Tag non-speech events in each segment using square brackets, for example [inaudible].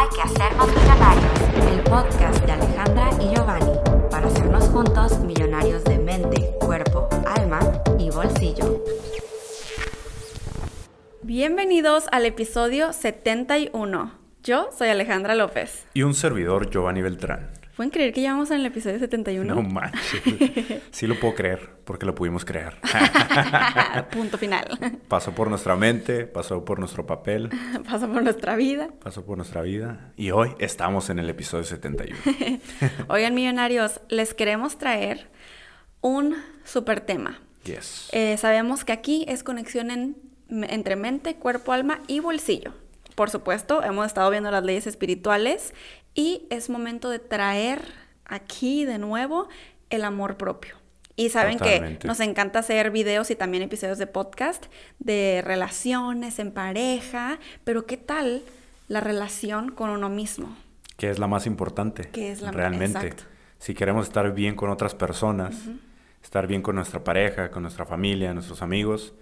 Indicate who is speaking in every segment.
Speaker 1: Hay que hacernos millonarios, el podcast de Alejandra y Giovanni, para hacernos juntos millonarios de mente, cuerpo, alma y bolsillo.
Speaker 2: Bienvenidos al episodio 71. Yo soy Alejandra López.
Speaker 3: Y un servidor, Giovanni Beltrán.
Speaker 2: ¿Pueden creer que llevamos en el episodio 71?
Speaker 3: No manches. [laughs] Sí lo puedo creer, porque lo pudimos crear. [laughs]
Speaker 2: Punto final.
Speaker 3: Pasó por nuestra mente, pasó por nuestro papel, [laughs]
Speaker 2: Pasó por nuestra vida.
Speaker 3: pasó por nuestra vida. Y hoy estamos en el episodio 71.
Speaker 2: Oigan, millonarios, les queremos traer un super tema.
Speaker 3: Yes.
Speaker 2: Eh, sabemos que aquí es conexión en- entre mente, cuerpo, alma y bolsillo. Por supuesto, hemos estado viendo las leyes espirituales y es momento de traer aquí de nuevo el amor propio. Y saben que nos encanta hacer videos y también episodios de podcast de relaciones en pareja, pero ¿qué tal la relación con uno mismo?
Speaker 3: Que es la más importante.
Speaker 2: Que es la-
Speaker 3: Realmente.
Speaker 2: exacto.
Speaker 3: Si queremos estar bien con otras personas, estar bien con nuestra pareja, con nuestra familia, nuestros amigos,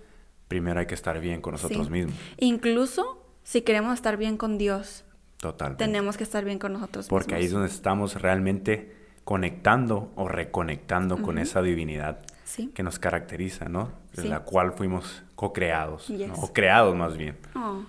Speaker 3: primero hay que estar bien con nosotros
Speaker 2: Sí.
Speaker 3: mismos.
Speaker 2: Incluso si queremos estar bien con Dios,
Speaker 3: Totalmente.
Speaker 2: tenemos que estar bien con nosotros
Speaker 3: Porque ahí es
Speaker 2: mismos.
Speaker 3: donde estamos realmente conectando o reconectando con esa divinidad
Speaker 2: Sí.
Speaker 3: que nos caracteriza, ¿no? De
Speaker 2: Sí.
Speaker 3: la cual fuimos co-creados, ¿no?
Speaker 2: Yes.
Speaker 3: o creados más bien.
Speaker 2: Oh.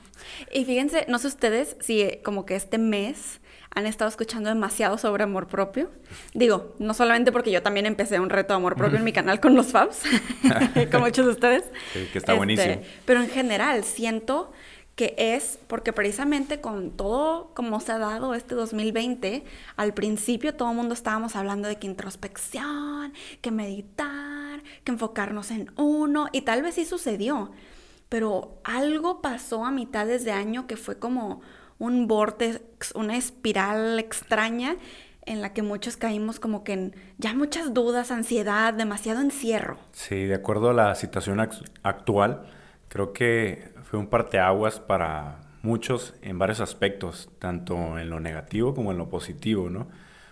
Speaker 2: Y fíjense, no sé ustedes si eh, como que este mes han estado escuchando demasiado sobre amor propio. Digo, no solamente porque yo también empecé un reto de amor propio en mi [laughs] canal con los Fabs, [laughs] como muchos de ustedes.
Speaker 3: Sí, que está buenísimo.
Speaker 2: Pero en general siento que es porque precisamente con todo como se ha dado este 2020, al principio todo el mundo estábamos hablando de que introspección, que meditar, que enfocarnos en uno, y tal vez sí sucedió, pero algo pasó a mitades de año que fue como un vortex, una espiral extraña en la que muchos caímos como que en ya muchas dudas, ansiedad, demasiado encierro.
Speaker 3: Sí, de acuerdo a la situación act- actual, creo que fue un parteaguas para muchos en varios aspectos, tanto en lo negativo como en lo positivo, ¿no?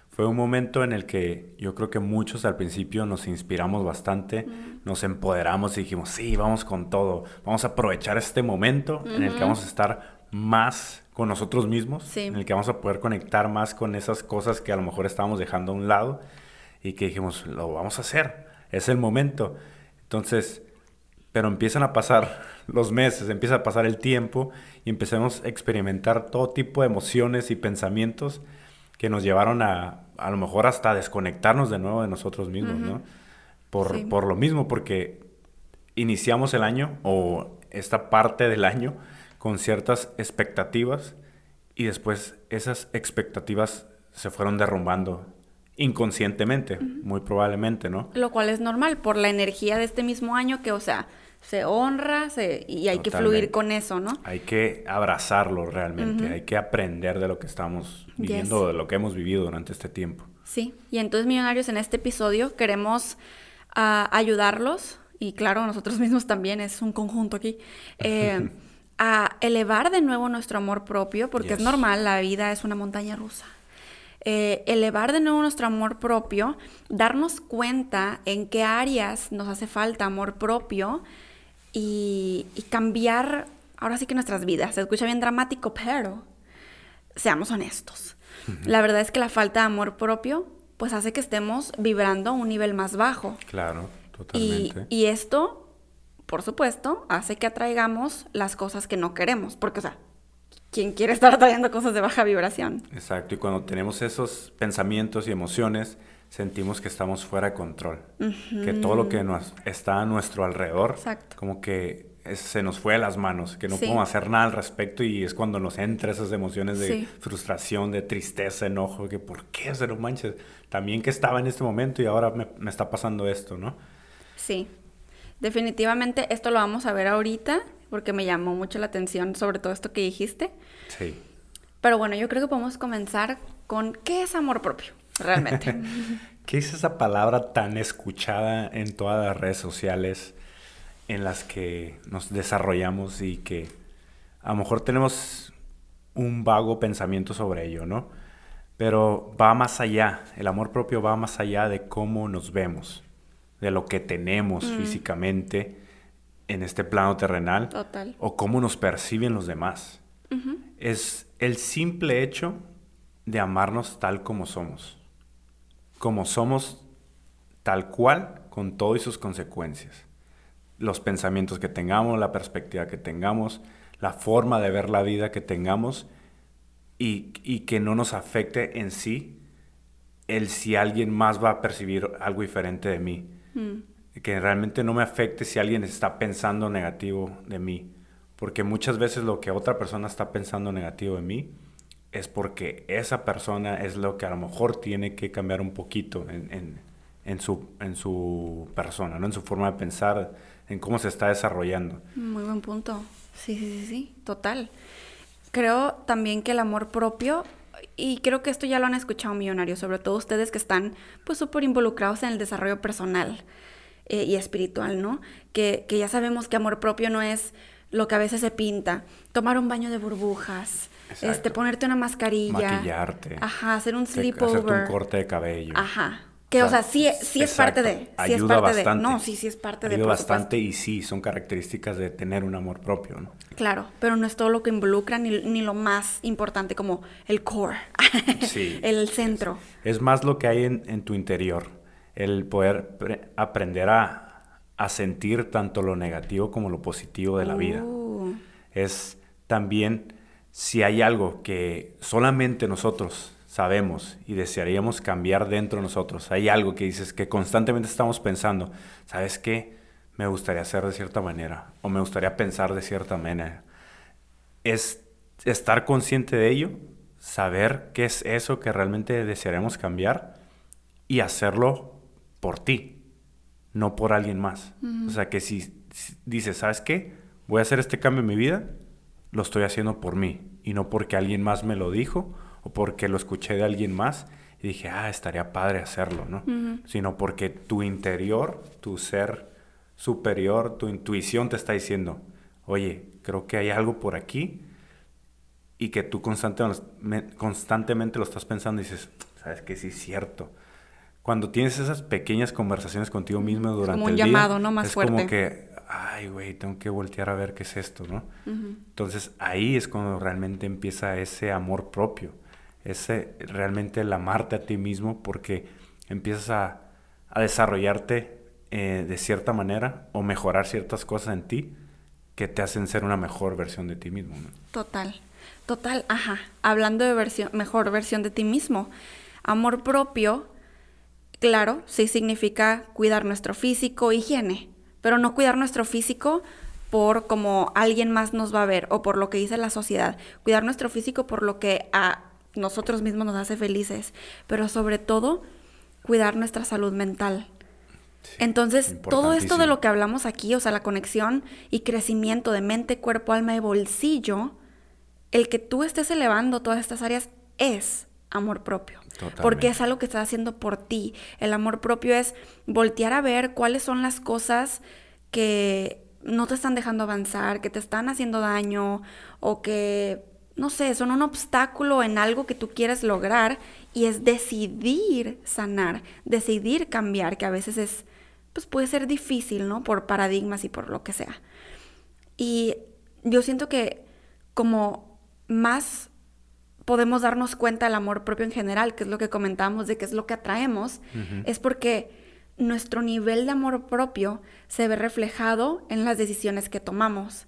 Speaker 3: Fue un momento en el que yo creo que muchos al principio nos inspiramos bastante, nos empoderamos y dijimos, sí, vamos con todo, vamos a aprovechar este momento en el que vamos a estar más con nosotros mismos,
Speaker 2: Sí.
Speaker 3: en el que vamos a poder conectar más con esas cosas que a lo mejor estábamos dejando a un lado y que dijimos, lo vamos a hacer, es el momento. Entonces, pero empiezan a pasar los meses, empieza a pasar el tiempo y empezamos a experimentar todo tipo de emociones y pensamientos que nos llevaron a a lo mejor hasta desconectarnos de nuevo de nosotros mismos, ¿no? Por,
Speaker 2: Sí.
Speaker 3: por lo mismo, porque iniciamos el año o esta parte del año con ciertas expectativas y después esas expectativas se fueron derrumbando inconscientemente, muy probablemente, ¿no?
Speaker 2: Lo cual es normal por la energía de este mismo año que, o sea, se honra se- y hay que fluir con eso, ¿no?
Speaker 3: Hay que abrazarlo realmente, hay que aprender de lo que estamos viviendo,
Speaker 2: Yes.
Speaker 3: de lo que hemos vivido durante este tiempo.
Speaker 2: Sí. Y entonces, millonarios, en este episodio queremos ah, ayudarlos, y claro, nosotros [laughs] mismos también, es un conjunto aquí, eh, [laughs] a elevar de nuevo nuestro amor propio, porque es normal, la vida es una montaña rusa. Eh, elevar de nuevo nuestro amor propio, darnos cuenta en qué áreas nos hace falta amor propio y, y cambiar ahora sí que nuestras vidas. Se escucha bien dramático, pero seamos honestos. La verdad es que la falta de amor propio pues hace que estemos vibrando a un nivel más bajo.
Speaker 3: Claro,
Speaker 2: Y,
Speaker 3: totalmente.
Speaker 2: y esto, por supuesto, hace que atraigamos las cosas que no queremos. Porque, o sea, ¿quién quiere estar atrayendo cosas de baja vibración?
Speaker 3: Exacto, y cuando tenemos esos pensamientos y emociones, sentimos que estamos fuera de control, que todo lo que nos está a nuestro alrededor,
Speaker 2: Exacto.
Speaker 3: como que es- se nos fue de las manos, que no
Speaker 2: Sí.
Speaker 3: podemos hacer nada al respecto y es cuando nos entra esas emociones de
Speaker 2: Sí.
Speaker 3: frustración, de tristeza, enojo, que por qué se lo manches, también que estaba en este momento y ahora me, me está pasando esto, ¿no?
Speaker 2: Sí. Definitivamente esto lo vamos a ver ahorita porque me llamó mucho la atención sobre todo esto que dijiste.
Speaker 3: Sí.
Speaker 2: Pero bueno, yo creo que podemos comenzar con qué es amor propio, realmente. [laughs]
Speaker 3: ¿Qué es esa palabra tan escuchada en todas las redes sociales en las que nos desarrollamos y que a lo mejor tenemos un vago pensamiento sobre ello, ¿no? Pero va más allá, el amor propio va más allá de cómo nos vemos, de lo que tenemos físicamente en este plano terrenal
Speaker 2: Total.
Speaker 3: o cómo nos perciben los demás. es el simple hecho de amarnos tal como somos. Como somos tal cual, con todo y sus consecuencias. Los pensamientos que tengamos, la perspectiva que tengamos, la forma de ver la vida que tengamos y, que no nos afecte en sí el si alguien más va a percibir algo diferente de mí. Mm. Que realmente no me afecte si alguien está pensando negativo de mí. Porque muchas veces lo que otra persona está pensando negativo de mí es porque esa persona es lo que a lo mejor tiene que cambiar un poquito en, en, su, en su persona, ¿no? en su forma de pensar, en cómo se está desarrollando.
Speaker 2: Muy buen punto. Sí, sí, sí, sí, total. Creo también que el amor propio, y creo que esto ya lo han escuchado millonarios, sobre todo ustedes que están pues súper involucrados en el desarrollo personal eh, y espiritual, ¿no? Que, que ya sabemos que amor propio no es lo que a veces se pinta, tomar un baño de burbujas, este, ponerte una mascarilla.
Speaker 3: Maquillarte.
Speaker 2: Ajá, hacer un sleepover.
Speaker 3: Hacerte un corte de cabello.
Speaker 2: Ajá. Que, o sea, sí, sí es parte de. Sí
Speaker 3: ayuda
Speaker 2: es parte
Speaker 3: bastante.
Speaker 2: De. No, sí, sí es parte
Speaker 3: ayuda
Speaker 2: de.
Speaker 3: Ayuda bastante y sí, son características de tener un amor propio, ¿no?
Speaker 2: Claro, pero no es todo lo que involucra ni, ni lo más importante como el core, [laughs] sí, el centro.
Speaker 3: Es, más lo que hay en, en tu interior, el poder aprender a, a, sentir tanto lo negativo como lo positivo de la vida. Uh. Es también si hay algo que solamente nosotros sabemos y desearíamos cambiar dentro de nosotros. Hay algo que dices que constantemente estamos pensando, ¿sabes qué? Me gustaría hacer de cierta manera o me gustaría pensar de cierta manera. Es estar consciente de ello, saber qué es eso que realmente desearemos cambiar y hacerlo por ti, no por alguien más. O sea, que si, si dices, ¿sabes qué? Voy a hacer este cambio en mi vida, lo estoy haciendo por mí y no porque alguien más me lo dijo porque lo escuché de alguien más y dije, ah, estaría padre hacerlo, ¿no? Sino porque tu interior, tu ser superior, tu intuición te está diciendo, oye, creo que hay algo por aquí y que tú constantemente lo estás pensando y dices, sabes que sí es cierto. Cuando tienes esas pequeñas conversaciones contigo mismo durante como un
Speaker 2: llamado, ¿no? Más
Speaker 3: es
Speaker 2: fuerte.
Speaker 3: como que, ay, güey, tengo que voltear a ver qué es esto, ¿no? Entonces ahí es cuando realmente empieza ese amor propio es realmente el amarte a ti mismo porque empiezas a, desarrollarte eh, de cierta manera o mejorar ciertas cosas en ti que te hacen ser una mejor versión de ti mismo.
Speaker 2: Total, total, ajá. Hablando de versión, mejor versión de ti mismo, amor propio, claro, sí significa cuidar nuestro físico, higiene, pero no cuidar nuestro físico por como alguien más nos va a ver o por lo que dice la sociedad, cuidar nuestro físico por lo que a nosotros mismos nos hace felices, pero sobre todo cuidar nuestra salud mental. Entonces, todo esto de lo que hablamos aquí, o sea, la conexión y crecimiento de mente, cuerpo, alma y bolsillo, el que tú estés elevando todas estas áreas es amor propio. Porque es algo que estás haciendo por ti. El amor propio es voltear a ver cuáles son las cosas que no te están dejando avanzar, que te están haciendo daño o que no sé, son un obstáculo en algo que tú quieres lograr y es decidir sanar, decidir cambiar, que a veces es, pues puede ser difícil, ¿no? Por paradigmas y por lo que sea. Y yo siento que como más podemos darnos cuenta del amor propio en general, que es lo que comentamos de que es lo que atraemos, es porque nuestro nivel de amor propio se ve reflejado en las decisiones que tomamos.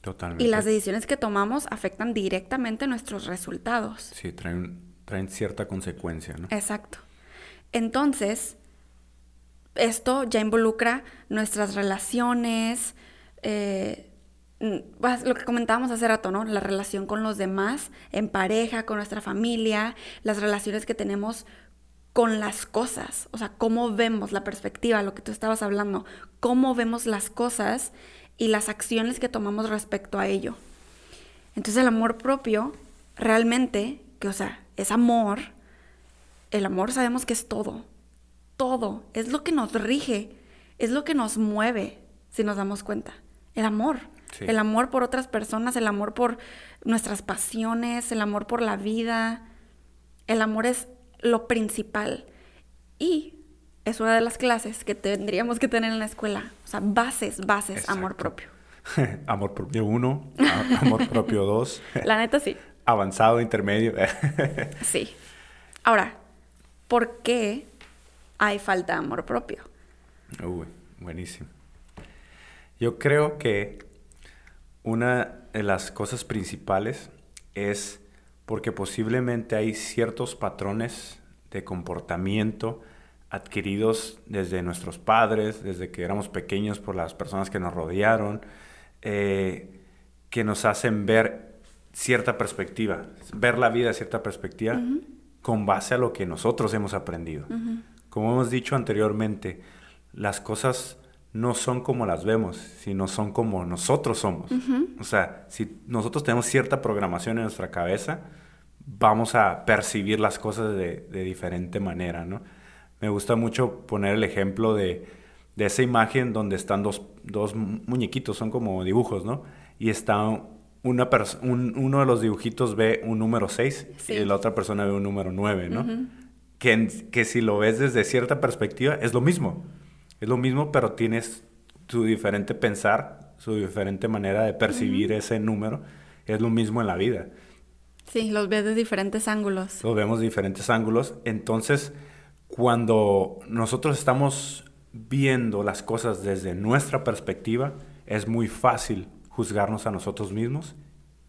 Speaker 3: Totalmente.
Speaker 2: Y las decisiones que tomamos afectan directamente nuestros resultados.
Speaker 3: Sí, traen, traen cierta consecuencia, ¿no?
Speaker 2: Exacto. Entonces, esto ya involucra nuestras relaciones, eh, lo que comentábamos hace rato, ¿no? La relación con los demás, en pareja, con nuestra familia, las relaciones que tenemos con las cosas, o sea, cómo vemos la perspectiva, lo que tú estabas hablando, cómo vemos las cosas y las acciones que tomamos respecto a ello. Entonces el amor propio, realmente, que o sea, es amor, el amor sabemos que es todo, todo, es lo que nos rige, es lo que nos mueve, si nos damos cuenta. El amor, el amor por otras personas, el amor por nuestras pasiones, el amor por la vida, el amor es lo principal. Y es una de las clases que tendríamos que tener en la escuela. O sea, bases, bases, amor propio. [laughs]
Speaker 3: amor propio 1, amor propio 2. [laughs]
Speaker 2: La neta sí.
Speaker 3: Avanzado, intermedio. [laughs]
Speaker 2: sí. Ahora, ¿por qué hay falta de amor propio?
Speaker 3: Uy, buenísimo. Yo creo que una de las cosas principales es porque posiblemente hay ciertos patrones de comportamiento adquiridos desde nuestros padres, desde que éramos pequeños por las personas que nos rodearon, eh, que nos hacen ver cierta perspectiva, ver la vida de cierta perspectiva con base a lo que nosotros hemos aprendido. Como hemos dicho anteriormente, las cosas no son como las vemos, sino son como nosotros somos. O sea, si nosotros tenemos cierta programación en nuestra cabeza, vamos a percibir las cosas de, diferente manera, ¿no? Me gusta mucho poner el ejemplo de, esa imagen donde están dos, muñequitos, son como dibujos, ¿no? Y está una uno de los dibujitos ve un número 6 y la otra persona ve un número 9, ¿no? que, que si lo ves desde cierta perspectiva es lo mismo. Es lo mismo, pero tienes tu diferente pensar, su diferente manera de percibir ese número. Es lo mismo en la vida.
Speaker 2: Sí, los ves de diferentes ángulos.
Speaker 3: Los vemos de diferentes ángulos. Entonces, cuando nosotros estamos viendo las cosas desde nuestra perspectiva, es muy fácil juzgarnos a nosotros mismos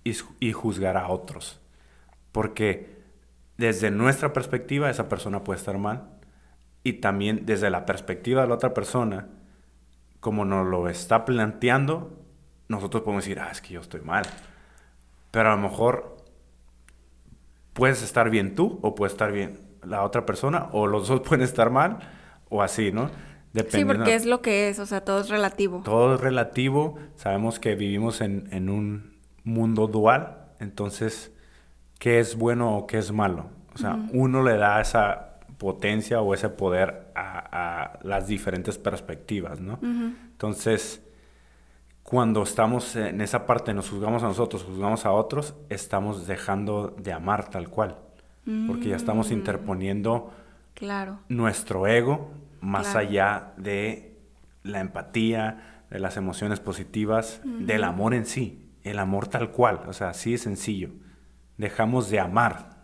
Speaker 3: y, y, juzgar a otros. Porque desde nuestra perspectiva esa persona puede estar mal y también desde la perspectiva de la otra persona, como nos lo está planteando, nosotros podemos decir, ah, es que yo estoy mal. Pero a lo mejor puedes estar bien tú o puede estar bien la otra persona o los dos [laughs] pueden estar mal o así, ¿no?
Speaker 2: Sí, porque es lo que es, o sea, todo es relativo.
Speaker 3: Todo es relativo, sabemos que vivimos en, en un mundo dual, entonces, ¿qué es bueno o qué es malo? O sea, uno le da esa potencia o ese poder a, las diferentes perspectivas, ¿no? Entonces, cuando estamos en esa parte, nos juzgamos a nosotros, juzgamos a otros, estamos dejando de amar tal cual, porque ya estamos mm. interponiendo
Speaker 2: claro.
Speaker 3: nuestro ego más allá de la empatía, de las emociones positivas, del amor en sí, el amor tal cual, o sea, así es sencillo. Dejamos de amar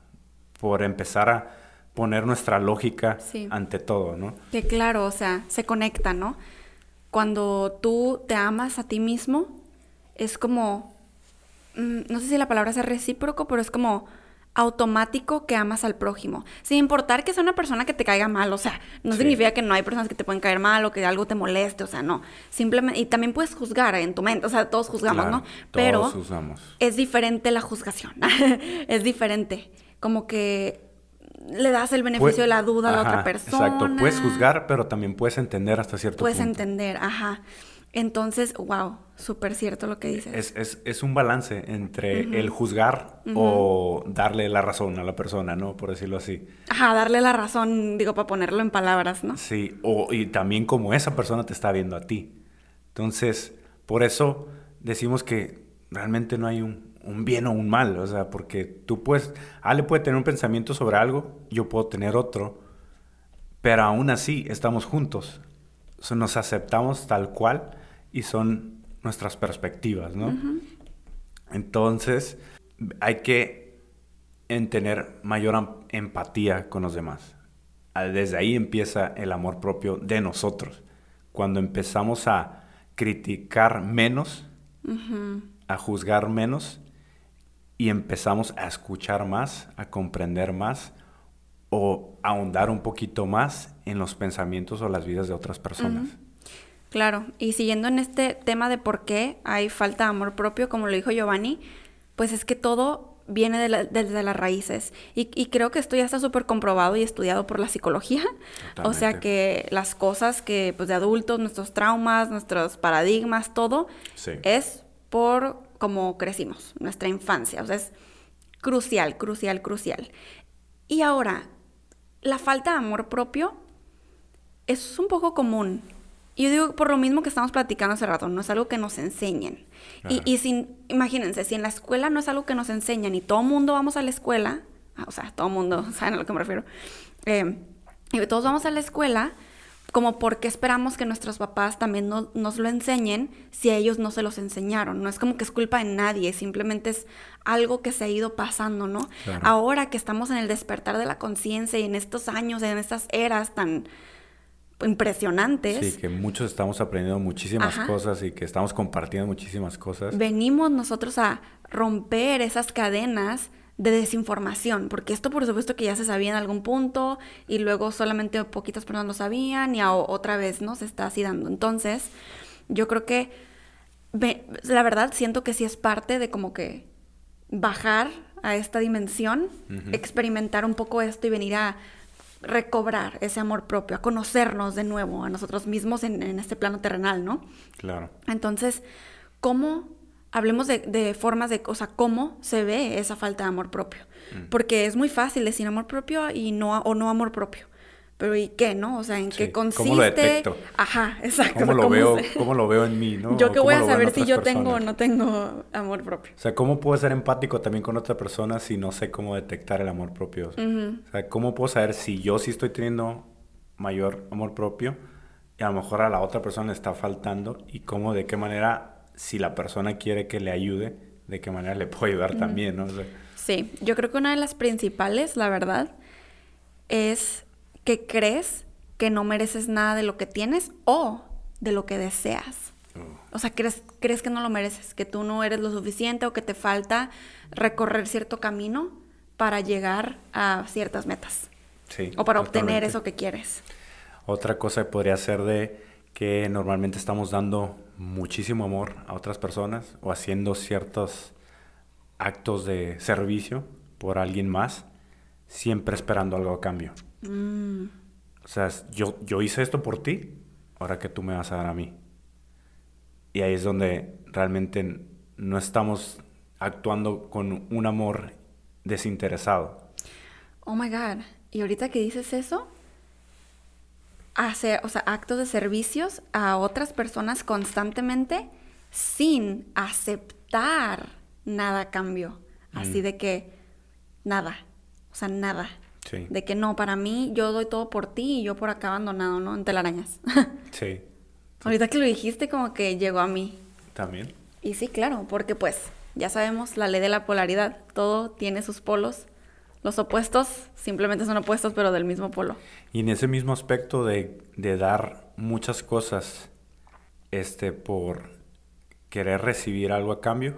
Speaker 3: por empezar a poner nuestra lógica ante todo, ¿no?
Speaker 2: Que claro, o sea, se conecta, ¿no? Cuando tú te amas a ti mismo, es como, mm, no sé si la palabra es recíproco, pero es como automático que amas al prójimo, sin importar que sea una persona que te caiga mal, o sea, no significa que no hay personas que te pueden caer mal o que algo te moleste, o sea, no, simplemente, y también puedes juzgar en tu mente, o sea, todos juzgamos, ¿no? Pero es diferente la juzgación, [laughs] es diferente, como que le das el beneficio de la duda a la otra persona.
Speaker 3: Exacto, puedes juzgar, pero también puedes entender hasta cierto
Speaker 2: punto.
Speaker 3: Puedes
Speaker 2: entender, ajá. Entonces, wow, súper cierto lo que dices.
Speaker 3: Es, es, es un balance entre el juzgar o darle la razón a la persona, ¿no? Por decirlo así.
Speaker 2: Ajá, darle la razón, digo, para ponerlo en palabras, ¿no?
Speaker 3: Sí, o, y también como esa persona te está viendo a ti. Entonces, por eso decimos que realmente no hay un, un bien o un mal, o sea, porque tú puedes, Ale puede tener un pensamiento sobre algo, yo puedo tener otro, pero aún así estamos juntos, nos aceptamos tal cual y son nuestras perspectivas, ¿no? Entonces, hay que en tener mayor empatía con los demás. Desde ahí empieza el amor propio de nosotros. Cuando empezamos a criticar menos, a juzgar menos, y empezamos a escuchar más, a comprender más o ahondar un poquito más en los pensamientos o las vidas de otras personas.
Speaker 2: Claro, y siguiendo en este tema de por qué hay falta de amor propio, como lo dijo Giovanni, pues es que todo viene desde las raíces. Y, creo que esto ya está súper comprobado y estudiado por la psicología. O sea que las cosas que, pues de adultos, nuestros traumas, nuestros paradigmas, todo, es por cómo crecimos, nuestra infancia. O sea, es crucial, crucial, crucial. Y ahora, la falta de amor propio es un poco común. Yo digo, por lo mismo que estamos platicando hace rato, no es algo que nos enseñen. Y, y sin, imagínense, si en la escuela no es algo que nos enseñan y todo el mundo vamos a la escuela, ah, o sea, todo el mundo, [laughs] ¿saben a lo que me refiero? Eh, y todos vamos a la escuela, como por qué esperamos que nuestros papás también nos lo enseñen si a ellos no se los enseñaron. No es como que es culpa de nadie, simplemente es algo que se ha ido pasando, ¿no? Ahora que estamos en el despertar de la conciencia y en estos años, en estas eras tan impresionantes.
Speaker 3: Sí, que muchos estamos aprendiendo muchísimas cosas y que estamos compartiendo muchísimas cosas.
Speaker 2: Venimos nosotros a romper esas cadenas de desinformación, porque esto por supuesto que ya se sabía en algún punto y luego solamente poquitas personas lo sabían y otra vez no se está así dando. Entonces, yo creo que la verdad siento que sí es parte de como que bajar a esta dimensión, experimentar un poco esto y venir a recobrar ese amor propio, a conocernos de nuevo a nosotros mismos en, en este plano terrenal, ¿no?
Speaker 3: Claro.
Speaker 2: Entonces, ¿cómo hablemos de, formas de, o sea, cómo se ve esa falta de amor propio. Mm. Porque es muy fácil decir amor propio y no, o no amor propio. Pero ¿y qué, no? O sea, ¿en qué consiste? ¿Cómo
Speaker 3: lo detecto?
Speaker 2: Ajá, [laughs] exacto.
Speaker 3: ¿Cómo, lo, veo, ¿Cómo lo veo en mí, no?
Speaker 2: Yo que voy a saber si yo tengo o no tengo amor propio.
Speaker 3: O sea, ¿cómo puedo ser empático también con otra persona si no sé cómo detectar el amor propio? O sea, ¿cómo puedo saber si yo sí estoy teniendo mayor amor propio y a lo mejor a la otra persona le está faltando y cómo, de qué manera si la persona quiere que le ayude, de qué manera le puedo ayudar también, ¿no?
Speaker 2: sí, yo creo que una de las principales, la verdad, es que crees que no mereces nada de lo que tienes o de lo que deseas. Oh. O sea, crees, crees que no lo mereces, que tú no eres lo suficiente o que te falta recorrer cierto camino para llegar a ciertas metas.
Speaker 3: Sí,
Speaker 2: o para obtener eso que quieres.
Speaker 3: Otra cosa podría ser de que normalmente estamos dando muchísimo amor a otras personas o haciendo ciertos actos de servicio por alguien más, siempre esperando algo a cambio. Mm. O sea, yo, yo hice esto por ti, ahora que tú me vas a dar a mí. Y ahí es donde realmente no estamos actuando con un amor desinteresado.
Speaker 2: Oh my God. Y ahorita que dices eso, hacer, o sea, actos de servicios a otras personas constantemente sin aceptar nada a cambio. Así mm. de que nada, o sea, nada. Sí. De que no, para mí yo doy todo por ti y yo por acá abandonado, ¿no? En telarañas. [laughs]
Speaker 3: sí.
Speaker 2: Ahorita que lo dijiste como que llegó a mí.
Speaker 3: También.
Speaker 2: Y sí, claro, porque pues ya sabemos la ley de la polaridad, todo tiene sus polos los opuestos simplemente son opuestos, pero del mismo polo.
Speaker 3: Y en ese mismo aspecto de, dar muchas cosas este, por querer recibir algo a cambio.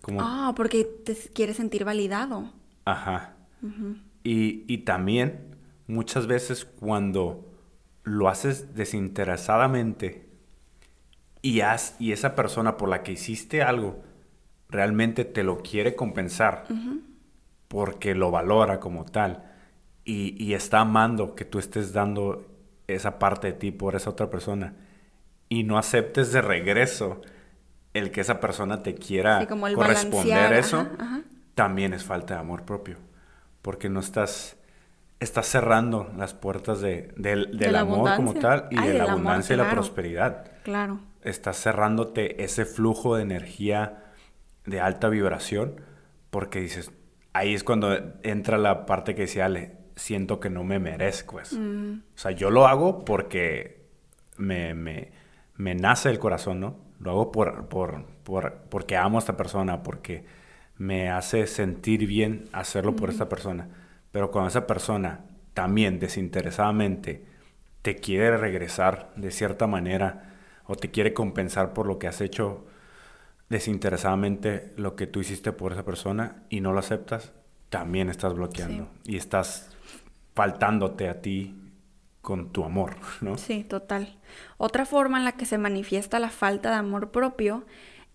Speaker 2: Como... Ah, porque te quieres sentir validado.
Speaker 3: Ajá. y, y también muchas veces cuando lo haces desinteresadamente y, has, y esa persona por la que hiciste algo realmente te lo quiere compensar porque lo valora como tal y, está amando que tú estés dando esa parte de ti por esa otra persona y no aceptes de regreso el que esa persona te quiera corresponder eso, también es falta de amor propio, porque no estás, estás cerrando las puertas de, del, amor como tal y de la abundancia y la prosperidad.
Speaker 2: Claro.
Speaker 3: Estás cerrándote ese flujo de energía de alta vibración porque dices, ahí es cuando entra la parte que decía Ale, siento que no me merezco eso. Mm. O sea, yo lo hago porque me, me, me, nace el corazón, ¿no? Lo hago por, por, por, porque amo a esta persona, porque me hace sentir bien hacerlo por esta persona. Pero cuando esa persona también desinteresadamente te quiere regresar de cierta manera o te quiere compensar por lo que has hecho desinteresadamente lo que tú hiciste por esa persona y no lo aceptas, también estás bloqueando y estás faltándote a ti con tu amor, ¿no?
Speaker 2: Sí, total. Otra forma en la que se manifiesta la falta de amor propio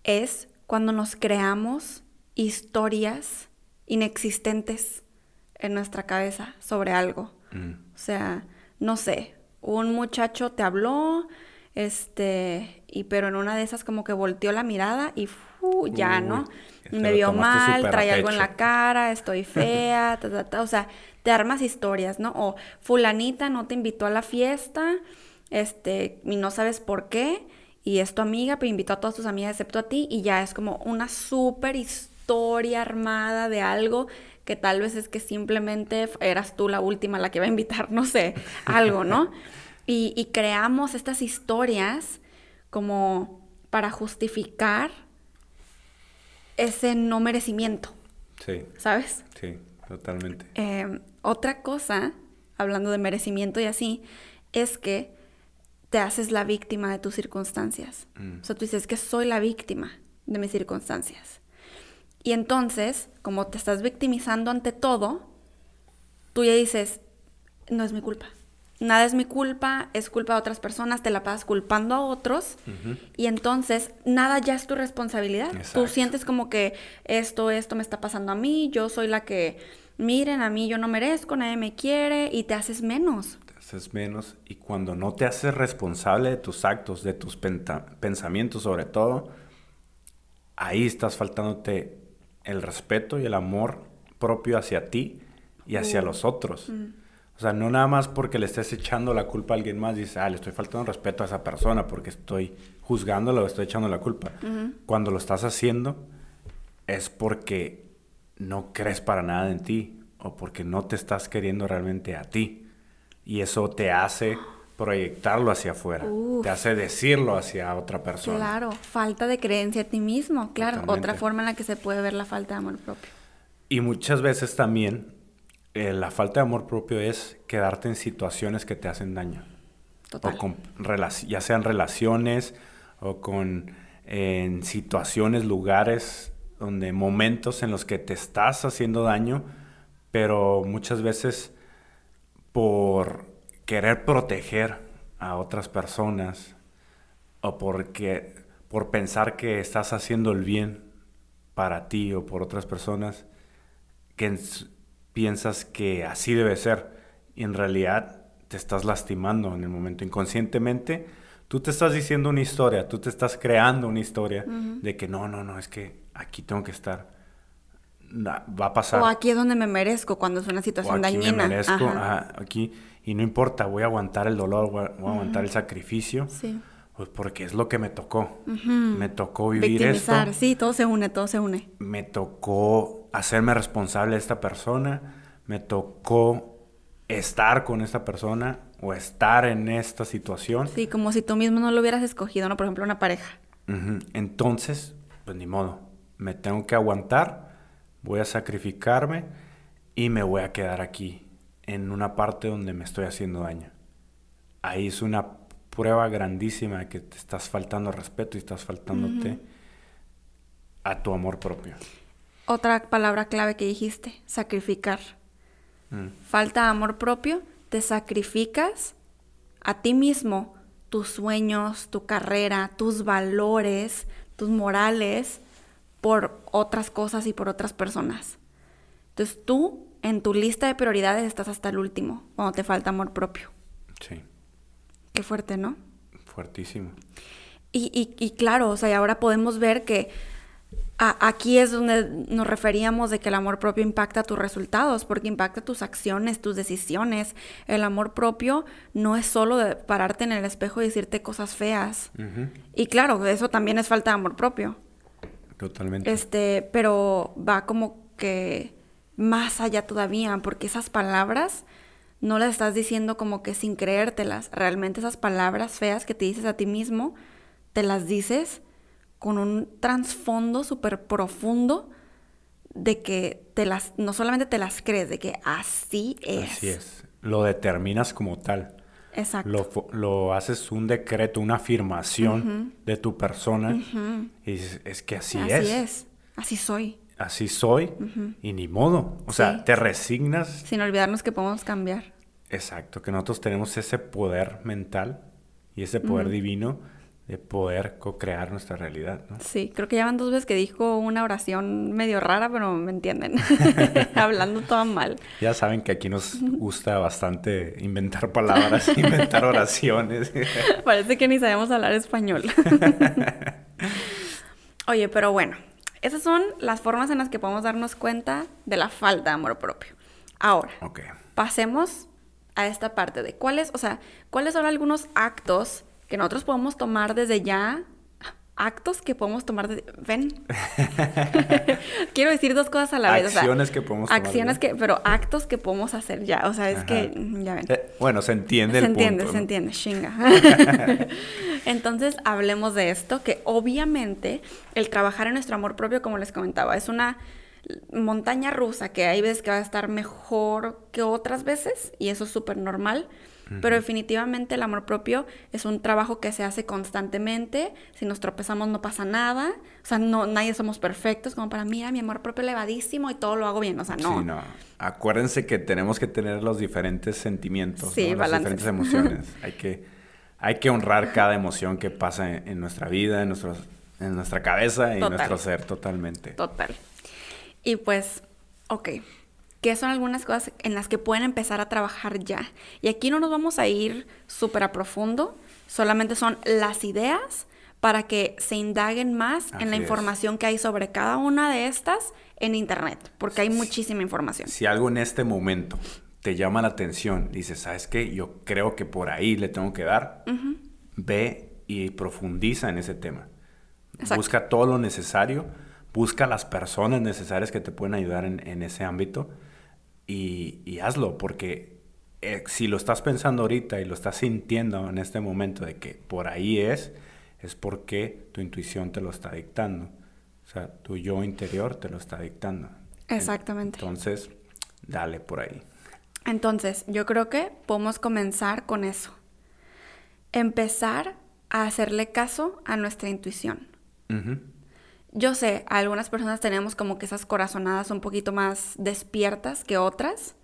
Speaker 2: es cuando nos creamos historias inexistentes en nuestra cabeza sobre algo. Mm. O sea, no sé, un muchacho te habló, este, y pero en una de esas como que volteó la mirada y ya, ¿no? Me vio mal, trae algo en la cara, estoy [laughs] fea, o sea, te armas historias, ¿no? O fulanita no te invitó a la fiesta, este, y no sabes por qué, y es tu amiga, pero invitó a todas tus amigas excepto a ti, y ya es como una súper historia armada de algo que tal vez es que simplemente eras tú la última la que va a invitar, [laughs] no sé, algo, ¿no? [laughs] Y, y creamos estas historias como para justificar ese no merecimiento,
Speaker 3: Sí,
Speaker 2: ¿sabes?
Speaker 3: sí, totalmente.
Speaker 2: Eh, otra cosa, hablando de merecimiento y así, es que te haces la víctima de tus circunstancias.
Speaker 3: Mm.
Speaker 2: O sea, tú dices que soy la víctima de mis circunstancias. Y entonces, como te estás victimizando ante todo, tú ya dices, no es mi culpa. Nada es mi culpa, es culpa de otras personas, te la pasas culpando a otros y entonces nada ya es tu responsabilidad.
Speaker 3: Exacto.
Speaker 2: Tú sientes como que esto, esto me está pasando a mí, yo soy la que, miren, a mí yo no merezco, nadie me quiere y te haces menos.
Speaker 3: Te haces menos y cuando no te haces responsable de tus actos, de tus pensamientos sobre todo, ahí estás faltándote el respeto y el amor propio hacia ti y hacia
Speaker 2: Uh.
Speaker 3: los otros. O sea, no nada más porque le estés echando la culpa a alguien más, dices, ah, le estoy faltando respeto a esa persona porque estoy juzgándolo o estoy echando la culpa. Cuando lo estás haciendo es porque no crees para nada en ti o porque no te estás queriendo realmente a ti. Y eso te hace proyectarlo hacia afuera,
Speaker 2: Uf.
Speaker 3: te hace decirlo hacia otra persona.
Speaker 2: Claro, falta de creencia en ti mismo, claro.
Speaker 3: Totalmente.
Speaker 2: Otra forma en la que se puede ver la falta de amor propio.
Speaker 3: Y muchas veces también eh, la falta de amor propio es quedarte en situaciones que te hacen daño.
Speaker 2: Total.
Speaker 3: O con ya sean relaciones o con en situaciones, lugares, donde momentos en los que te estás haciendo daño, pero muchas veces por querer proteger a otras personas o porque por pensar que estás haciendo el bien para ti o por otras personas, que piensas que así debe ser y en realidad te estás lastimando en el momento inconscientemente. Tú te estás diciendo una historia, tú te estás creando una historia de que no, no, no, es que aquí tengo que estar. Na- va a pasar.
Speaker 2: O aquí es donde me merezco cuando es una
Speaker 3: O
Speaker 2: situación
Speaker 3: aquí me
Speaker 2: dañina.
Speaker 3: merezco,
Speaker 2: Ajá.
Speaker 3: ajá, aquí y no importa, voy a aguantar el dolor, voy a, voy a aguantar el sacrificio,
Speaker 2: Sí.
Speaker 3: pues porque es lo que me tocó. Me tocó vivir
Speaker 2: Victimizar,
Speaker 3: esto
Speaker 2: sí, todo se une, todo se une.
Speaker 3: me tocó hacerme responsable de esta persona, me tocó estar con esta persona o estar en esta situación.
Speaker 2: Sí, como si tú mismo no lo hubieras escogido, ¿no? Por ejemplo, una pareja.
Speaker 3: Entonces, pues ni modo, me tengo que aguantar, voy a sacrificarme y me voy a quedar aquí, en una parte donde me estoy haciendo daño. Ahí es una prueba grandísima de que te estás faltando respeto y estás faltándote a tu amor propio.
Speaker 2: Otra palabra clave que dijiste, sacrificar.
Speaker 3: Mm.
Speaker 2: Falta amor propio, te sacrificas a ti mismo, tus sueños, tu carrera, tus valores, tus morales, por otras cosas y por otras personas. Entonces tú, en tu lista de prioridades, estás hasta el último, cuando te falta amor propio.
Speaker 3: Sí,
Speaker 2: Qué fuerte, ¿no?
Speaker 3: fuertísimo.
Speaker 2: Y, y- y claro, o sea, y ahora podemos ver que aquí es donde nos referíamos de que el amor propio impacta tus resultados, porque impacta tus acciones, tus decisiones. El amor propio no es solo de pararte en el espejo y decirte cosas feas. Y claro, eso también es falta de amor propio.
Speaker 3: Totalmente.
Speaker 2: Este, pero va como que más allá todavía, porque esas palabras no las estás diciendo como que sin creértelas. Realmente esas palabras feas que te dices a ti mismo, te las dices con un trasfondo súper profundo de que te las, no solamente te las crees, de que así es.
Speaker 3: Así es. Lo determinas como tal.
Speaker 2: Exacto.
Speaker 3: Lo, lo haces un decreto, una afirmación de tu persona. Y dices, es que así,
Speaker 2: así
Speaker 3: es.
Speaker 2: es. Así soy.
Speaker 3: Así soy. Y ni modo. O sea, te resignas.
Speaker 2: Sin olvidarnos que podemos cambiar.
Speaker 3: Exacto, que nosotros tenemos ese poder mental y ese poder divino de poder co-crear nuestra realidad, ¿no?
Speaker 2: Sí, creo que ya van dos veces que dijo una oración medio rara, pero me entienden. [laughs] Hablando todo mal.
Speaker 3: Ya saben que aquí nos gusta bastante inventar palabras, [laughs] inventar oraciones. [laughs]
Speaker 2: Parece que ni sabemos hablar español. Oye, pero bueno, esas son las formas en las que podemos darnos cuenta de la falta de amor propio. Ahora, pasemos a esta parte de cuáles, o sea, cuáles son algunos actos que nosotros podemos tomar desde ya actos que podemos tomar de... Ven. [laughs] Quiero decir dos cosas a la vez.
Speaker 3: Acciones que podemos
Speaker 2: tomar. Acciones que, pero actos que podemos hacer ya. O sea, es que, ya ven.
Speaker 3: Eh, bueno, se entiende
Speaker 2: se entiende, Se entiende, chinga. [laughs] Entonces, hablemos de esto, que obviamente el trabajar en nuestro amor propio, como les comentaba, es una montaña rusa que hay veces que va a estar mejor que otras veces y eso es súper normal. Pero definitivamente el amor propio es un trabajo que se hace constantemente. Si nos tropezamos no pasa nada. O sea, no, nadie somos perfectos. Como para, mira, mi amor propio elevadísimo y todo lo hago bien. O sea, no.
Speaker 3: Sí, no. Acuérdense que tenemos que tener los diferentes sentimientos, las diferentes emociones. [laughs] hay, que, hay que honrar cada emoción que pasa en, nuestra vida, en, nuestros, en nuestra cabeza y en nuestro ser totalmente.
Speaker 2: Total. Y pues, ok. ¿Qué son algunas cosas en las que pueden empezar a trabajar ya? Y aquí no nos vamos a ir súper a profundo, solamente son las ideas para que se indaguen más en la información que hay sobre cada una de estas en Internet, porque hay muchísima información.
Speaker 3: Si algo en este momento te llama la atención, dices, ¿sabes qué? Yo creo que por ahí le tengo que dar, ve y profundiza en ese tema. Busca todo lo necesario, busca las personas necesarias que te pueden ayudar en, en ese ámbito y, hazlo, porque eh, si lo estás pensando ahorita y lo estás sintiendo en este momento de que por ahí es, es porque tu intuición te lo está dictando. O sea, tu yo interior te lo está dictando.
Speaker 2: Exactamente.
Speaker 3: Entonces, dale por ahí.
Speaker 2: Entonces, yo creo que podemos comenzar con eso. Empezar a hacerle caso a nuestra intuición. Yo sé, algunas personas tenemos como que esas corazonadas un poquito más despiertas que otras,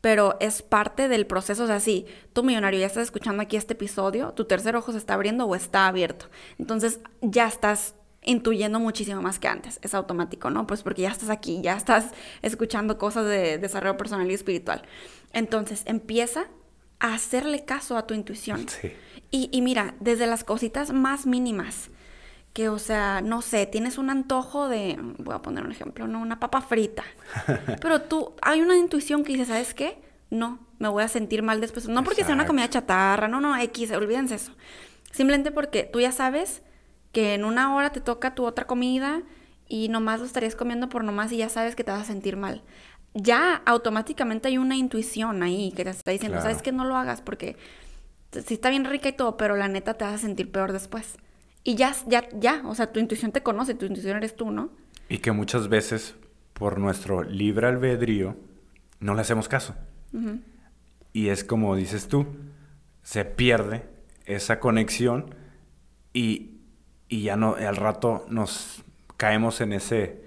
Speaker 2: pero es parte del proceso. O sea, sí, tú millonario ya estás escuchando aquí este episodio, tu tercer ojo se está abriendo o está abierto. Entonces ya estás intuyendo muchísimo más que antes. Es automático, ¿no? Pues porque ya estás aquí, ya estás escuchando cosas de desarrollo personal y espiritual. Entonces empieza a hacerle caso a tu intuición. Sí. Y, y mira, desde las cositas más mínimas que, o sea, no sé, tienes un antojo de, voy a poner un ejemplo, ¿no? Una papa frita. [laughs] Pero tú, hay una intuición que dice, ¿sabes qué? No, me voy a sentir mal después. No porque sea una comida chatarra, no, no, X, olvídense eso. Simplemente porque tú ya sabes que en una hora te toca tu otra comida y nomás lo estarías comiendo por nomás y ya sabes que te vas a sentir mal. Ya automáticamente hay una intuición ahí que te está diciendo, ¿sabes qué? No lo hagas porque sí está bien rica y todo, pero la neta te vas a sentir peor después. Y ya, ya, ya, o sea, tu intuición te conoce, tu intuición eres tú, ¿no?
Speaker 3: Y que muchas veces, por nuestro libre albedrío, no le hacemos caso. Y es como dices tú, se pierde esa conexión y, y, ya no, al rato nos caemos en ese,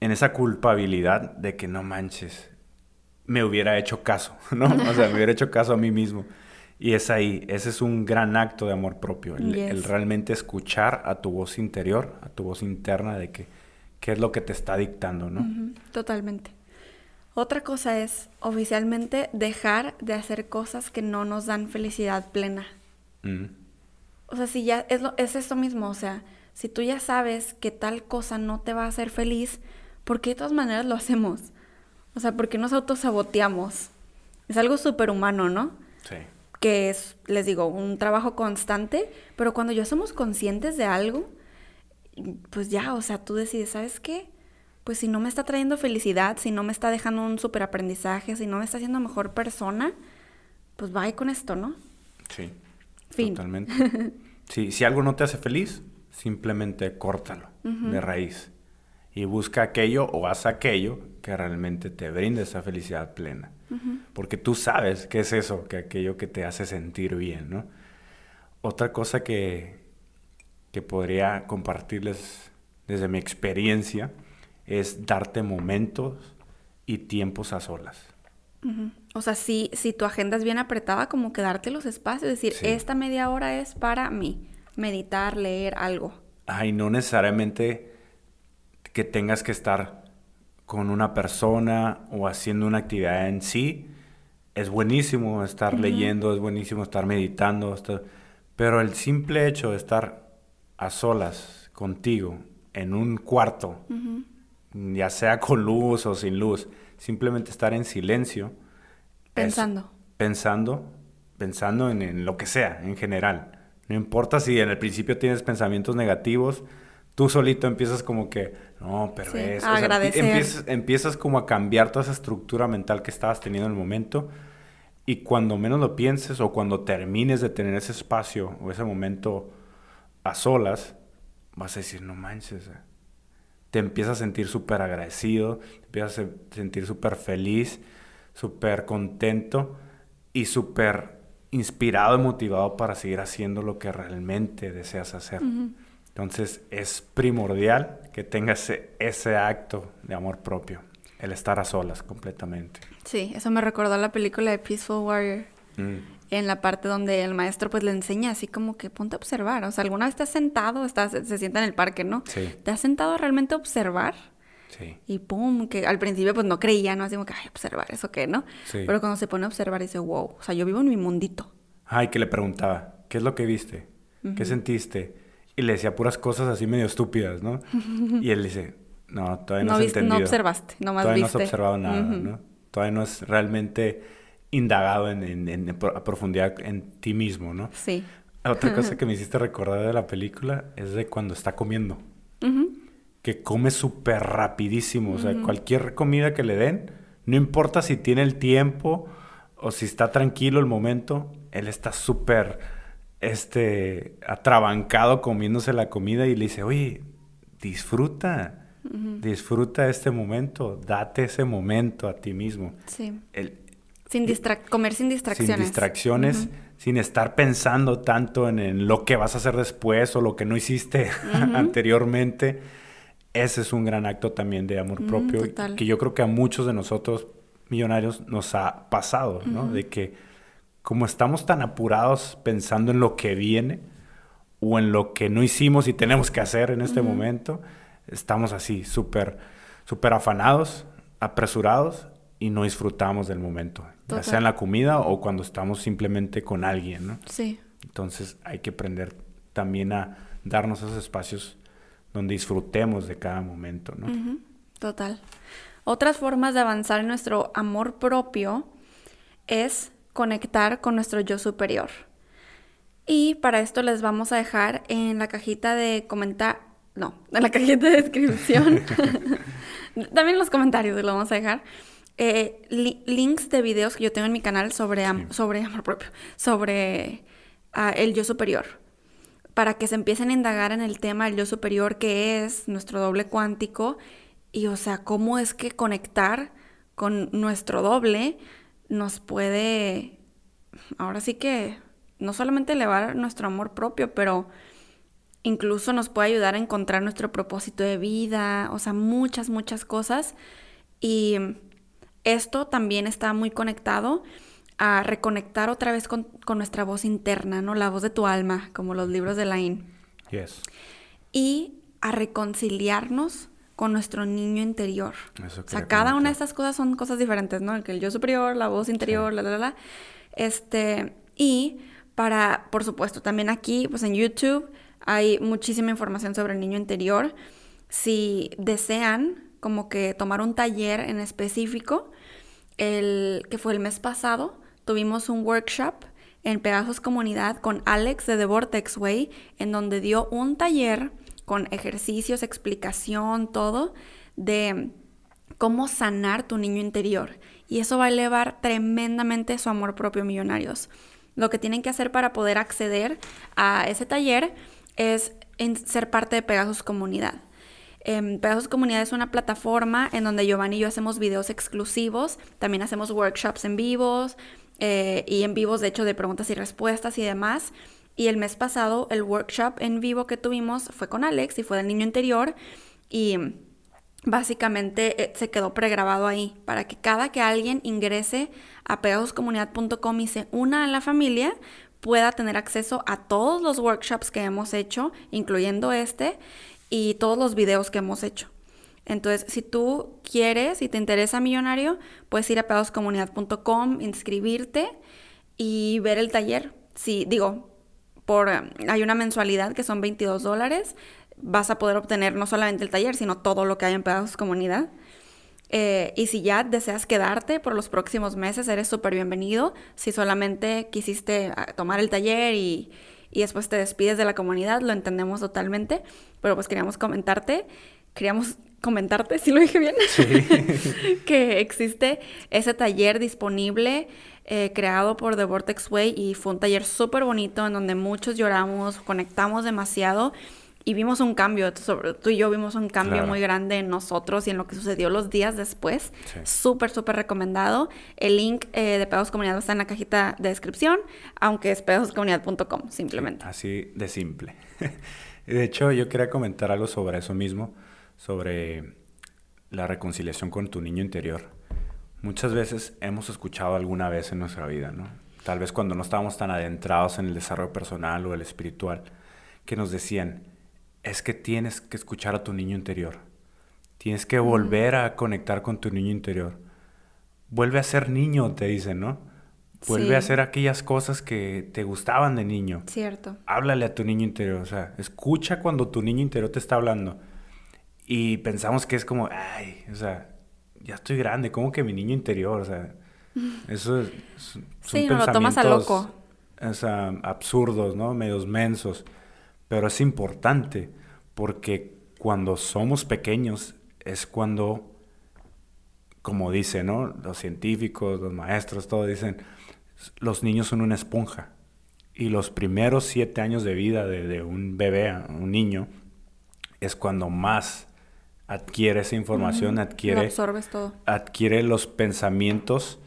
Speaker 3: en esa culpabilidad de que no manches, me hubiera hecho caso, [laughs] ¿no? O sea, me hubiera hecho caso a mí mismo. Y es ahí, ese es un gran acto de amor propio, el, realmente escuchar a tu voz interior, a tu voz interna de que qué es lo que te está dictando, ¿no?
Speaker 2: Totalmente. Otra cosa es oficialmente dejar de hacer cosas que no nos dan felicidad plena. O sea, si ya es, lo, es eso mismo, o sea, si tú ya sabes que tal cosa no te va a hacer feliz, ¿por qué de todas maneras lo hacemos? O sea, ¿por qué nos autosaboteamos? Es algo súper humano, ¿no?
Speaker 3: Sí
Speaker 2: que es, les digo, un trabajo constante, pero cuando ya somos conscientes de algo, pues ya, o sea, tú decides, ¿sabes qué? Pues si no me está trayendo felicidad, si no me está dejando un super aprendizaje, si no me está haciendo mejor persona, pues vaya con esto, ¿no?
Speaker 3: Sí. Totalmente. sí, si algo no te hace feliz, simplemente córtalo [laughs] de raíz y busca aquello o haz aquello que realmente te brinde esa felicidad plena. Porque tú sabes qué es eso, que aquello que te hace sentir bien, ¿no? Otra cosa que, que podría compartirles desde mi experiencia es darte momentos y tiempos a solas.
Speaker 2: O sea, si, si tu agenda es bien apretada, como que darte los espacios, decir, esta media hora es para mí, meditar, leer algo.
Speaker 3: Ay, no necesariamente que tengas que estar con una persona o haciendo una actividad en sí, es buenísimo estar leyendo, es buenísimo estar meditando, pero el simple hecho de estar a solas contigo en un cuarto, ya sea con luz o sin luz, simplemente estar en silencio.
Speaker 2: Pensando.
Speaker 3: pensando, pensando en, lo que sea, en general. No importa si en el principio tienes pensamientos negativos, tú solito empiezas como que, no, pero
Speaker 2: Sí,
Speaker 3: es...
Speaker 2: agradecer.
Speaker 3: empiezas, empiezas como a cambiar toda esa estructura mental que estabas teniendo en el momento y cuando menos lo pienses o cuando termines de tener ese espacio o ese momento a solas, vas a decir, no manches, eh". te empiezas a sentir súper agradecido, te empiezas a se- sentir súper feliz, súper contento y súper inspirado y motivado para seguir haciendo lo que realmente deseas hacer. Entonces es primordial que tengas ese, acto de amor propio, el estar a solas completamente.
Speaker 2: Sí, eso me recordó la película de Peaceful Warrior.
Speaker 3: Mm,
Speaker 2: En la parte donde el maestro pues le enseña así como que ponte a observar. O sea, ¿alguna vez has sentado? Estás, se sienta en el parque, ¿no?
Speaker 3: Sí.
Speaker 2: ¿Te has sentado a realmente observar?
Speaker 3: Sí.
Speaker 2: Y pum, que al principio pues no creía, ¿no? Así como que, ay, observar, ¿eso qué, no?
Speaker 3: Sí.
Speaker 2: Pero cuando se pone a observar dice, wow, o sea, yo vivo en mi mundito.
Speaker 3: Ay, que le preguntaba, ¿qué es lo que viste? ¿Qué sentiste? Y le decía puras cosas así medio estúpidas, ¿no? [laughs] y él dice, no, todavía no,
Speaker 2: No
Speaker 3: has
Speaker 2: viste- no
Speaker 3: entendido.
Speaker 2: observaste, nomás
Speaker 3: Todavía no
Speaker 2: viste".
Speaker 3: has observado nada. ¿no? Todavía no has realmente indagado en, en- en profundidad en ti mismo, ¿no?
Speaker 2: Sí.
Speaker 3: Otra cosa [laughs] que me hiciste recordar de la película es de cuando está comiendo. Que come súper rapidísimo. O sea, cualquier comida que le den, no importa si tiene el tiempo o si está tranquilo el momento, él está súper este, atrabancado comiéndose la comida y le dice, oye, disfruta, disfruta este momento, date ese momento a ti mismo.
Speaker 2: Sí.
Speaker 3: El-
Speaker 2: Sin comer sin distracciones.
Speaker 3: sin distracciones, sin estar pensando tanto en, en lo que vas a hacer después o lo que no hiciste [laughs] anteriormente. Ese es un gran acto también de amor propio
Speaker 2: total.
Speaker 3: que yo creo que a muchos de nosotros millonarios nos ha pasado, ¿no? De que como estamos tan apurados pensando en lo que viene o en lo que no hicimos y tenemos que hacer en este momento, estamos así súper súper afanados, apresurados y no disfrutamos del momento, ya sea en la comida o cuando estamos simplemente con alguien, ¿no?
Speaker 2: Sí.
Speaker 3: Entonces hay que aprender también a darnos esos espacios donde disfrutemos de cada momento, ¿no?
Speaker 2: Total. Otras formas de avanzar en nuestro amor propio es conectar con nuestro yo superior. Y para esto les vamos a dejar en la cajita de comentar, no, en la cajita de descripción, [laughs] también en los comentarios lo vamos a dejar, eh, li- links de videos que yo tengo en mi canal sobre, am-
Speaker 3: Sí.
Speaker 2: sobre amor propio, sobre ah, el yo superior para que se empiecen a indagar en el tema del yo superior, que es nuestro doble cuántico, y o sea, cómo es que conectar con nuestro doble nos puede, ahora sí que, no solamente elevar nuestro amor propio, pero incluso nos puede ayudar a encontrar nuestro propósito de vida, o sea, muchas, muchas cosas. Y esto también está muy conectado a reconectar otra vez con, con nuestra voz interna, ¿no? La voz de tu alma, como los libros de Lain.
Speaker 3: Yes.
Speaker 2: Y a reconciliarnos con nuestro niño interior.
Speaker 3: Eso
Speaker 2: o sea, cada una de estas cosas son cosas diferentes, ¿no? El que el yo superior, la voz interior, la, la, la. Este, y para, por supuesto, también aquí, pues en YouTube hay muchísima información sobre el niño interior. Si desean como que tomar un taller en específico, el que fue el mes pasado, tuvimos un workshop en Pegasus Comunidad con Alex de The Vortex Way, en donde dio un taller con ejercicios, explicación, todo, de cómo sanar tu niño interior. Y eso va a elevar tremendamente su amor propio, millonarios. Lo que tienen que hacer para poder acceder a ese taller es en ser parte de Pegasus Comunidad. Em, Pegasus Comunidad es una plataforma en donde Giovanni y yo hacemos videos exclusivos, también hacemos workshops en vivos eh, y en vivos de hecho de preguntas y respuestas y demás. Y el mes pasado el workshop en vivo que tuvimos fue con Alex y fue del niño interior y básicamente eh, se quedó pregrabado ahí para que cada que alguien ingrese a pegasuscomunidad.com y se una a la familia pueda tener acceso a todos los workshops que hemos hecho, incluyendo este y todos los videos que hemos hecho. Entonces, si tú quieres y te interesa millonario, puedes ir a pedoscomunidad.com, inscribirte y ver el taller. Si digo, por eh, hay una mensualidad que son 22 dólares, vas a poder obtener no solamente el taller, sino todo lo que hay en Pedazos Comunidad. Eh, y si ya deseas quedarte por los próximos meses, eres súper bienvenido. Si solamente quisiste ah, tomar el taller y, y después te despides de la comunidad, lo entendemos totalmente, pero pues queríamos comentarte, queríamos comentarte, [laughs] si lo dije bien, [laughs] que existe ese taller disponible eh, creado por The Vortex Way y fue un taller súper bonito en donde muchos lloramos, conectamos demasiado y vimos un cambio, tú y yo vimos un cambio muy grande en nosotros y en lo que sucedió los días después. Súper, súper recomendado. El link eh, de Pedagogos Comunidad está en la cajita de descripción, aunque es pedagogoscomunidad.com simplemente.
Speaker 3: así de simple. [laughs] de hecho, yo quería comentar algo sobre eso mismo, sobre la reconciliación con tu niño interior. Muchas veces hemos escuchado alguna vez en nuestra vida, ¿no? Tal vez cuando no estábamos tan adentrados en el desarrollo personal o el espiritual, que nos decían, es que tienes que escuchar a tu niño interior. Tienes que volver a conectar con tu niño interior. Vuelve a ser niño, te dicen, ¿no? Vuelve a hacer aquellas cosas que te gustaban de niño.
Speaker 2: Cierto.
Speaker 3: Háblale a tu niño interior, o sea, escucha cuando tu niño interior te está hablando. Y pensamos que es como, ay, o sea, ya estoy grande, como que mi niño interior, o sea, [laughs] eso es...
Speaker 2: sí, no lo tomas a loco.
Speaker 3: O sea, absurdos, ¿no? Medios mensos. Pero es importante porque cuando somos pequeños es cuando, como dicen, ¿no? Los científicos, los maestros, todos dicen, los niños son una esponja. Y los primeros siete años de vida de, un bebé, un niño, es cuando más adquiere esa información, adquiere,
Speaker 2: absorbes todo.
Speaker 3: adquiere los pensamientos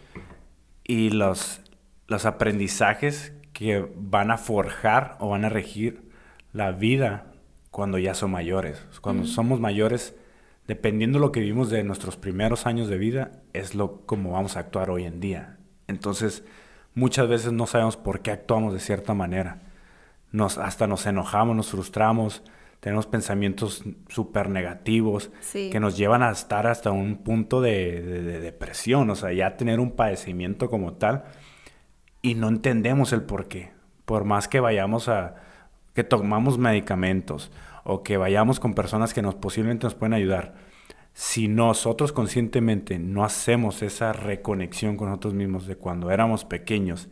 Speaker 3: y los, los aprendizajes que van a forjar o van a regir la vida cuando ya son mayores. Cuando somos mayores, dependiendo de lo que vivimos de nuestros primeros años de vida, es lo como vamos a actuar hoy en día. Entonces, muchas veces no sabemos por qué actuamos de cierta manera. Nos, hasta nos enojamos, nos frustramos, tenemos pensamientos súper negativos que nos llevan a estar hasta un punto de, de, depresión, o sea, ya tener un padecimiento como tal y no entendemos el por qué. Por más que vayamos a, que tomamos medicamentos o que vayamos con personas que nos posiblemente nos pueden ayudar, si nosotros conscientemente no hacemos esa reconexión con nosotros mismos de cuando éramos pequeños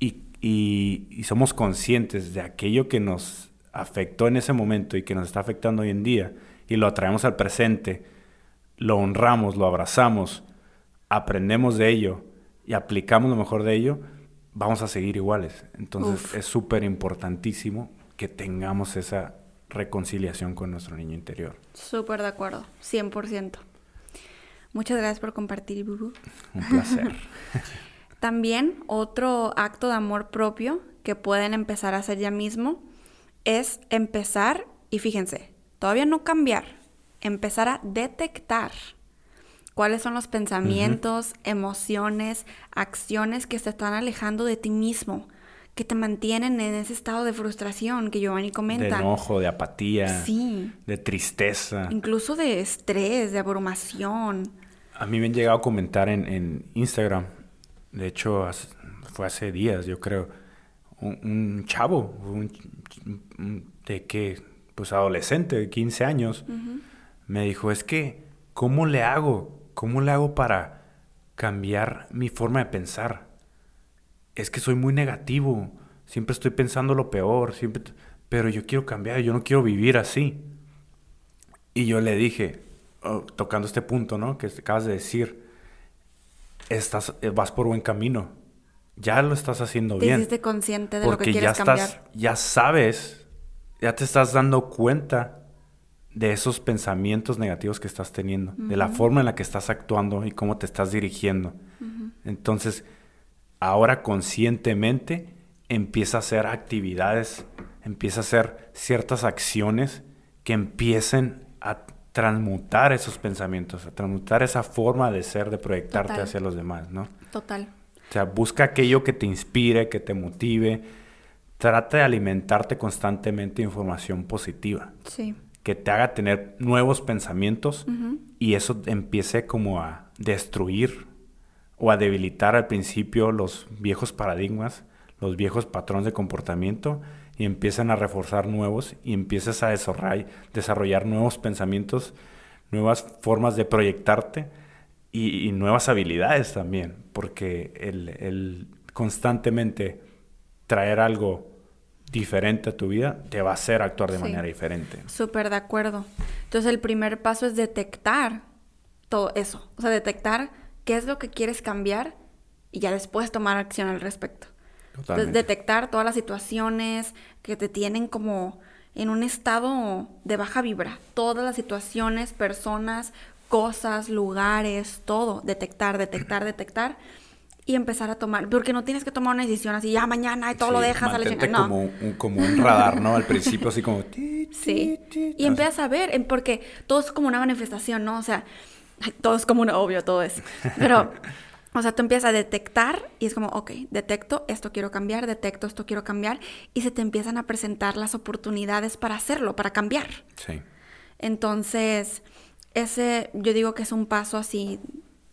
Speaker 3: y, y, somos conscientes de aquello que nos afectó en ese momento y que nos está afectando hoy en día y lo atraemos al presente, lo honramos, lo abrazamos, aprendemos de ello y aplicamos lo mejor de ello, vamos a seguir iguales. Entonces es súper importantísimo que tengamos esa reconciliación con nuestro niño interior.
Speaker 2: Súper de acuerdo, 100%. Muchas gracias por compartir, Bubu.
Speaker 3: Un placer. [laughs] [laughs]
Speaker 2: También otro acto de amor propio que pueden empezar a hacer ya mismo es empezar, y fíjense, todavía no cambiar, empezar a detectar cuáles son los pensamientos, emociones, acciones que se están alejando de ti mismo que te mantienen en ese estado de frustración que Giovanni comenta.
Speaker 3: De enojo, de apatía,
Speaker 2: sí.
Speaker 3: de tristeza.
Speaker 2: Incluso de estrés, de abrumación.
Speaker 3: A mí me han llegado a comentar en, Instagram, de hecho fue hace días yo creo, un, chavo, de que, pues adolescente, de 15 años, me dijo, es que, ¿cómo le hago? ¿Cómo le hago para cambiar mi forma de pensar? es que soy muy negativo, siempre estoy pensando lo peor, siempre, pero yo quiero cambiar, yo no quiero vivir así. Y yo le dije, oh, tocando este punto, ¿no? Que acabas de decir, estás, eh, vas por buen camino, ya lo estás haciendo
Speaker 2: te
Speaker 3: bien.
Speaker 2: Hiciste consciente de lo que quieres
Speaker 3: ya
Speaker 2: estás,
Speaker 3: ya sabes, ya te estás dando cuenta de esos pensamientos negativos que estás teniendo, de la forma en la que estás actuando y cómo te estás dirigiendo. Entonces, ahora conscientemente empieza a hacer actividades, empieza a hacer ciertas acciones que empiecen a transmutar esos pensamientos, a transmutar esa forma de ser, de proyectarte hacia los demás, ¿no?
Speaker 2: Total.
Speaker 3: O sea, busca aquello que te inspire, que te motive. Trata de alimentarte constantemente de información positiva.
Speaker 2: Sí.
Speaker 3: Que te haga tener nuevos pensamientos y eso empiece como a destruir o a debilitar al principio los viejos paradigmas, los viejos patrones de comportamiento y empiezan a reforzar nuevos y empiezas a desarrollar, desarrollar nuevos pensamientos, nuevas formas de proyectarte y, nuevas habilidades también, porque el, constantemente traer algo diferente a tu vida, te va a hacer actuar de
Speaker 2: Sí.
Speaker 3: manera diferente.
Speaker 2: Súper de acuerdo. Entonces el primer paso es detectar todo eso. O sea, detectar qué es lo que quieres cambiar y ya después tomar acción al respecto. Entonces, detectar todas las situaciones que te tienen como en un estado de baja vibra. Todas las situaciones, personas, cosas, lugares, todo. Detectar, detectar, detectar. Y empezar a tomar. Porque no tienes que tomar una decisión así, ya mañana y todo lo
Speaker 3: Sí,
Speaker 2: dejas a la chingada. No.
Speaker 3: como, un, como un radar, ¿no? Al principio así como... ti, ti,
Speaker 2: Sí.
Speaker 3: ti,
Speaker 2: Y empiezas a ver, porque todo es como una manifestación, ¿no? O sea, todo es como un obvio, todo es. Pero, o sea, tú empiezas a detectar y es como, ok, detecto, esto quiero cambiar, detecto, esto quiero cambiar, y se te empiezan a presentar las oportunidades para hacerlo, para cambiar.
Speaker 3: Sí.
Speaker 2: Entonces, ese yo digo que es un paso así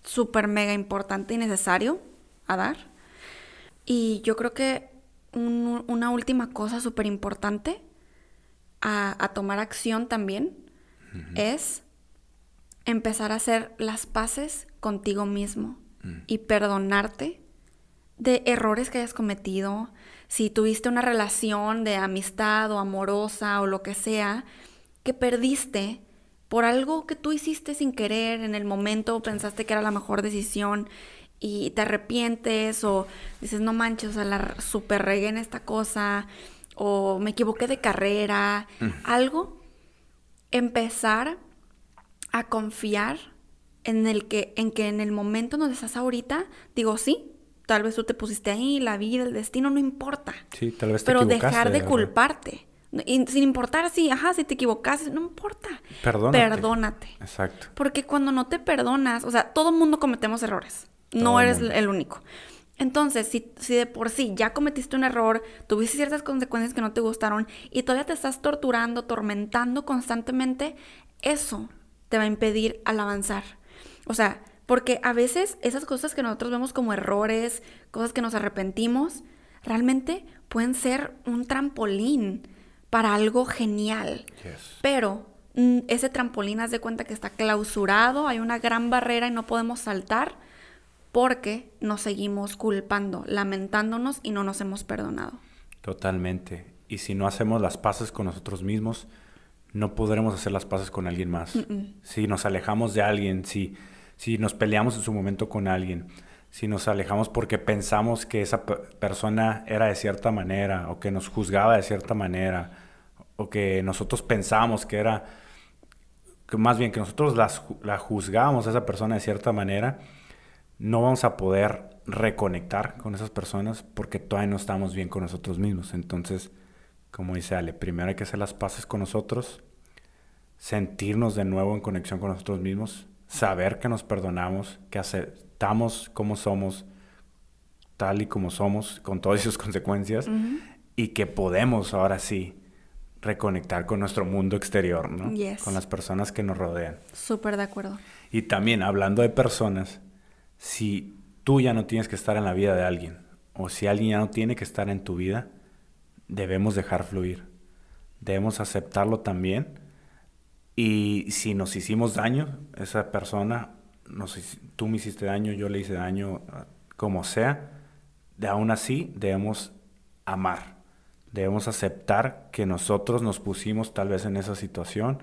Speaker 2: súper mega importante y necesario a dar. Y yo creo que un- una última cosa súper importante a, a tomar acción también es empezar a hacer las paces contigo mismo y perdonarte de errores que hayas cometido. Si tuviste una relación de amistad o amorosa o lo que sea, que perdiste por algo que tú hiciste sin querer en el momento, pensaste que era la mejor decisión y te arrepientes o dices, no manches, o sea, la super regué en esta cosa o me equivoqué de carrera, algo, empezar a confiar en el que en que en el momento donde estás ahorita, digo, sí, tal vez tú te pusiste ahí, la vida, el destino, no importa.
Speaker 3: Sí, tal vez te
Speaker 2: Pero dejar de
Speaker 3: ¿verdad?
Speaker 2: culparte. Y sin importar si, ajá, si te equivocaste, no importa.
Speaker 3: Perdónate.
Speaker 2: Perdónate.
Speaker 3: Exacto.
Speaker 2: Porque cuando no te perdonas, o sea, todo mundo cometemos errores.
Speaker 3: Todo
Speaker 2: no eres
Speaker 3: mundo.
Speaker 2: el único. Entonces, si, si de por sí ya cometiste un error, tuviste ciertas consecuencias que no te gustaron y todavía te estás torturando, tormentando constantemente, eso te va a impedir al avanzar. O sea, porque a veces esas cosas que nosotros vemos como errores, cosas que nos arrepentimos, realmente pueden ser un trampolín para algo genial.
Speaker 3: Yes.
Speaker 2: Pero mm, ese trampolín, haz de cuenta que está clausurado, hay una gran barrera y no podemos saltar porque nos seguimos culpando, lamentándonos y no nos hemos perdonado.
Speaker 3: Totalmente. Y si no hacemos las paces con nosotros mismos, no podremos hacer las paces con alguien más. Si nos alejamos de alguien, si, si nos peleamos en su momento con alguien, si nos alejamos porque pensamos que esa pe- persona era de cierta manera o que nos juzgaba de cierta manera o que nosotros pensábamos que era, que más bien que nosotros ju- la juzgábamos a esa persona de cierta manera, no vamos a poder reconectar con esas personas porque todavía no estamos bien con nosotros mismos. Entonces, como dice Ale, primero hay que hacer las paces con nosotros, sentirnos de nuevo en conexión con nosotros mismos, saber que nos perdonamos, que aceptamos como somos, tal y como somos, con todas sus [laughs] consecuencias, y que podemos ahora sí reconectar con nuestro mundo exterior, ¿no?
Speaker 2: Yes.
Speaker 3: Con las personas que nos rodean.
Speaker 2: Súper de acuerdo.
Speaker 3: Y también hablando de personas, si tú ya no tienes que estar en la vida de alguien, o si alguien ya no tiene que estar en tu vida, debemos dejar fluir. Debemos aceptarlo también. Y si nos hicimos daño, esa persona, nos, hici- tú me hiciste daño, yo le hice daño, como sea, de aún así debemos amar. Debemos aceptar que nosotros nos pusimos tal vez en esa situación,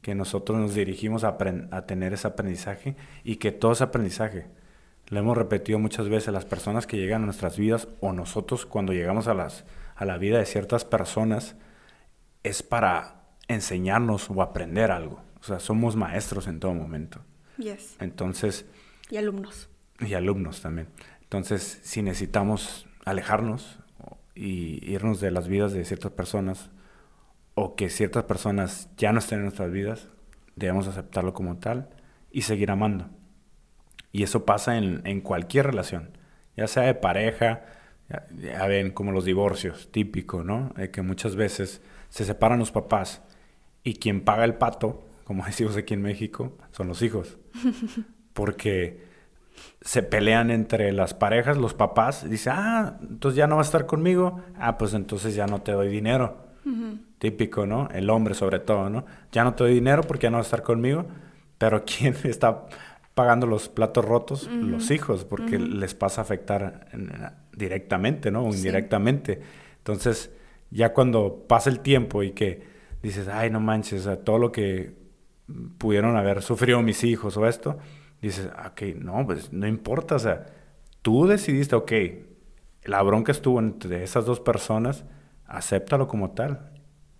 Speaker 3: que nosotros nos dirigimos a, a tener ese aprendizaje y que todo ese aprendizaje, lo hemos repetido muchas veces, las personas que llegan a nuestras vidas o nosotros cuando llegamos a, las, a la vida de ciertas personas, es para enseñarnos o aprender algo. O sea, somos maestros en todo momento.
Speaker 2: Yes.
Speaker 3: Entonces,
Speaker 2: Y alumnos.
Speaker 3: y alumnos también. Entonces, si necesitamos alejarnos y irnos de las vidas de ciertas personas o que ciertas personas ya no estén en nuestras vidas, debemos aceptarlo como tal y seguir amando. Y eso pasa en, en cualquier relación, ya sea de pareja, ya, ya ven como los divorcios, típico, ¿no? Que muchas veces se separan los papás y quien paga el pato, como [laughs] decimos aquí en México, son los hijos. [laughs] Porque se pelean entre las parejas, los papás, dice, ah, entonces ya no vas a estar conmigo, ah, pues entonces ya no te doy dinero. Típico, ¿no? El hombre sobre todo, ¿no? Ya no te doy dinero porque ya no vas a estar conmigo, pero ¿quién [laughs] está pagando los platos rotos? Los hijos, porque les pasa a afectar en- directamente, ¿no? O
Speaker 2: Sí.
Speaker 3: indirectamente. Entonces, ya cuando pasa el tiempo y que dices, ay, no manches, todo lo que pudieron haber sufrido mis hijos o esto, dices, ok, no, pues no importa, o sea, tú decidiste, ok, la bronca estuvo entre esas dos personas, acéptalo como tal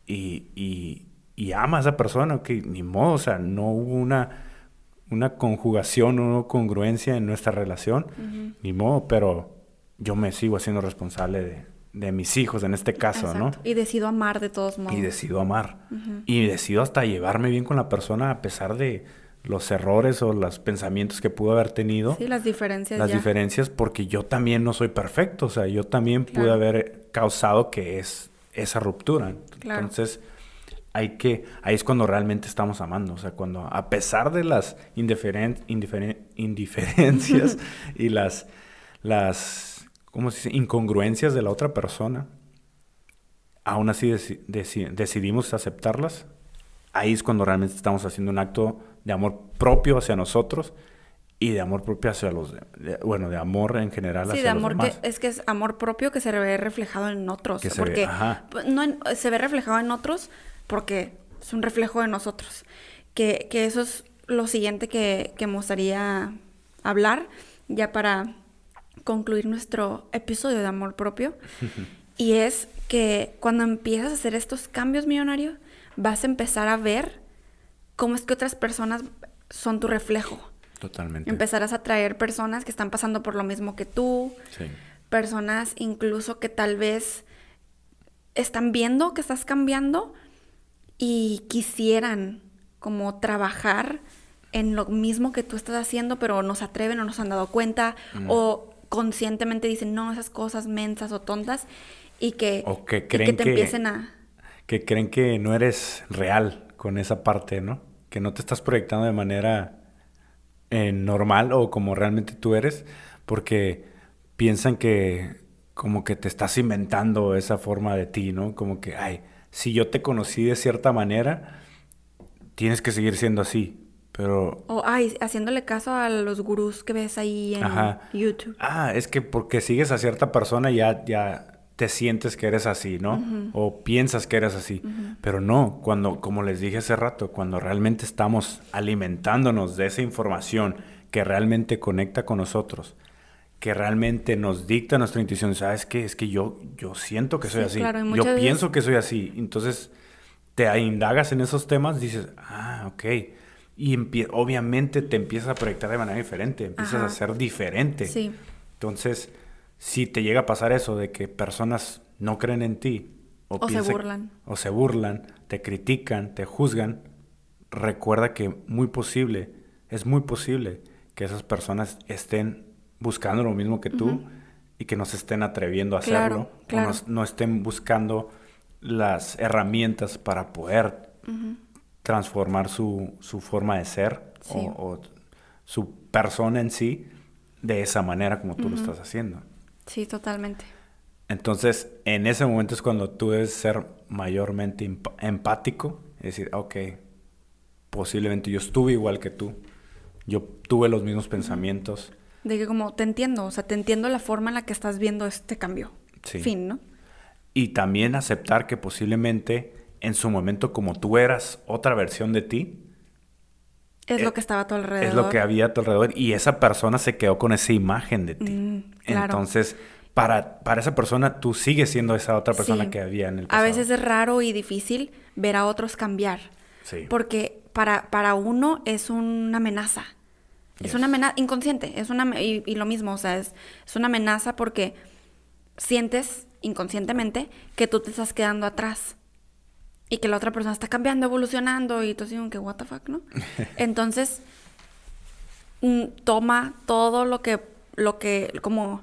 Speaker 3: y, y, y ama a esa persona, ok, ni modo, o sea, no hubo una, una conjugación, una congruencia en nuestra relación, ni modo, pero yo me sigo haciendo responsable de, de mis hijos en este caso, ¿no?
Speaker 2: Y decido amar de todos modos.
Speaker 3: Y decido amar. Y decido hasta llevarme bien con la persona a pesar de los errores o los pensamientos que pudo haber tenido.
Speaker 2: Sí, las diferencias.
Speaker 3: Las diferencias porque yo también no soy perfecto, o sea, yo también pude haber causado que es esa ruptura. Entonces, hay que, ahí es cuando realmente estamos amando, o sea, cuando a pesar de las indiferen, [laughs] indiferencias [laughs] y las, las, ¿cómo se dice? Incongruencias de la otra persona, aún así decidimos aceptarlas, ahí es cuando realmente estamos haciendo un acto de amor propio hacia nosotros y de amor propio hacia los bueno de amor en general
Speaker 2: sí, de amor que es que es amor propio que se ve reflejado en otros que se porque ve, no se ve reflejado en otros porque es un reflejo de nosotros. Que, que eso es lo siguiente que, que me gustaría hablar ya para concluir nuestro episodio de amor propio [laughs] y es que cuando empiezas a hacer estos cambios millonarios vas a empezar a ver cómo es que otras personas son tu reflejo.
Speaker 3: Totalmente.
Speaker 2: Empezarás a traer personas que están pasando por lo mismo que tú. Sí. Personas incluso que tal vez están viendo que estás cambiando y quisieran como trabajar en lo mismo que tú estás haciendo, pero no se atreven o no se han dado cuenta o conscientemente dicen, no, esas cosas mensas o tontas y que,
Speaker 3: que, creen
Speaker 2: que te empiecen a...
Speaker 3: Que creen que no eres real con esa parte, ¿no? Que no te estás proyectando de manera eh, normal o como realmente tú eres, porque piensan que como que te estás inventando esa forma de ti, ¿no? Como que, ay, si yo te conocí de cierta manera, tienes que seguir siendo así. Pero...
Speaker 2: O, ay, haciéndole caso a los gurús que ves ahí en YouTube.
Speaker 3: Ah, es que porque sigues a cierta persona ya, ya te sientes que eres así, ¿no? O piensas que eres así. Pero no, cuando, como les dije hace rato, cuando realmente estamos alimentándonos de esa información que realmente conecta con nosotros, que realmente nos dicta nuestra intuición, ¿sabes qué? Es que yo, yo siento que soy así. yo pienso que soy así. Entonces, te indagas en esos temas, dices, ah, ok. Y obviamente te empiezas a proyectar de manera diferente, empiezas a ser diferente. Sí. Entonces, si te llega a pasar eso de que personas no creen en ti
Speaker 2: o, se burlan.
Speaker 3: o se burlan, te critican, te juzgan, recuerda que muy posible, es muy posible que esas personas estén buscando lo mismo que tú y que no se estén atreviendo a hacerlo o no, estén buscando las herramientas para poder transformar su, su, forma de ser o, su persona en sí de esa manera como tú lo estás haciendo.
Speaker 2: Sí, totalmente.
Speaker 3: Entonces, en ese momento es cuando tú debes ser mayormente empático, es decir, ok, posiblemente yo estuve igual que tú, yo tuve los mismos pensamientos.
Speaker 2: De que como te entiendo, o sea, te entiendo la forma en la que estás viendo este cambio. Sí. Fin, ¿no?
Speaker 3: Y también aceptar que posiblemente en su momento como tú eras otra versión de ti,
Speaker 2: es lo eh, que estaba a tu alrededor.
Speaker 3: Es lo que había a tu alrededor y esa persona se quedó con esa imagen de ti. Mm, Entonces, para, para esa persona, tú sigues siendo esa otra persona que había en el pasado.
Speaker 2: A veces es raro y difícil ver a otros cambiar. Sí. Porque para, para uno es una amenaza. Es una amenaza inconsciente. Es una, y, y, lo mismo, o sea, es, es una amenaza porque sientes inconscientemente que tú te estás quedando atrás y que la otra persona está cambiando, evolucionando y tú así que what the fuck, ¿no? [laughs] Entonces mm, toma todo lo que lo que como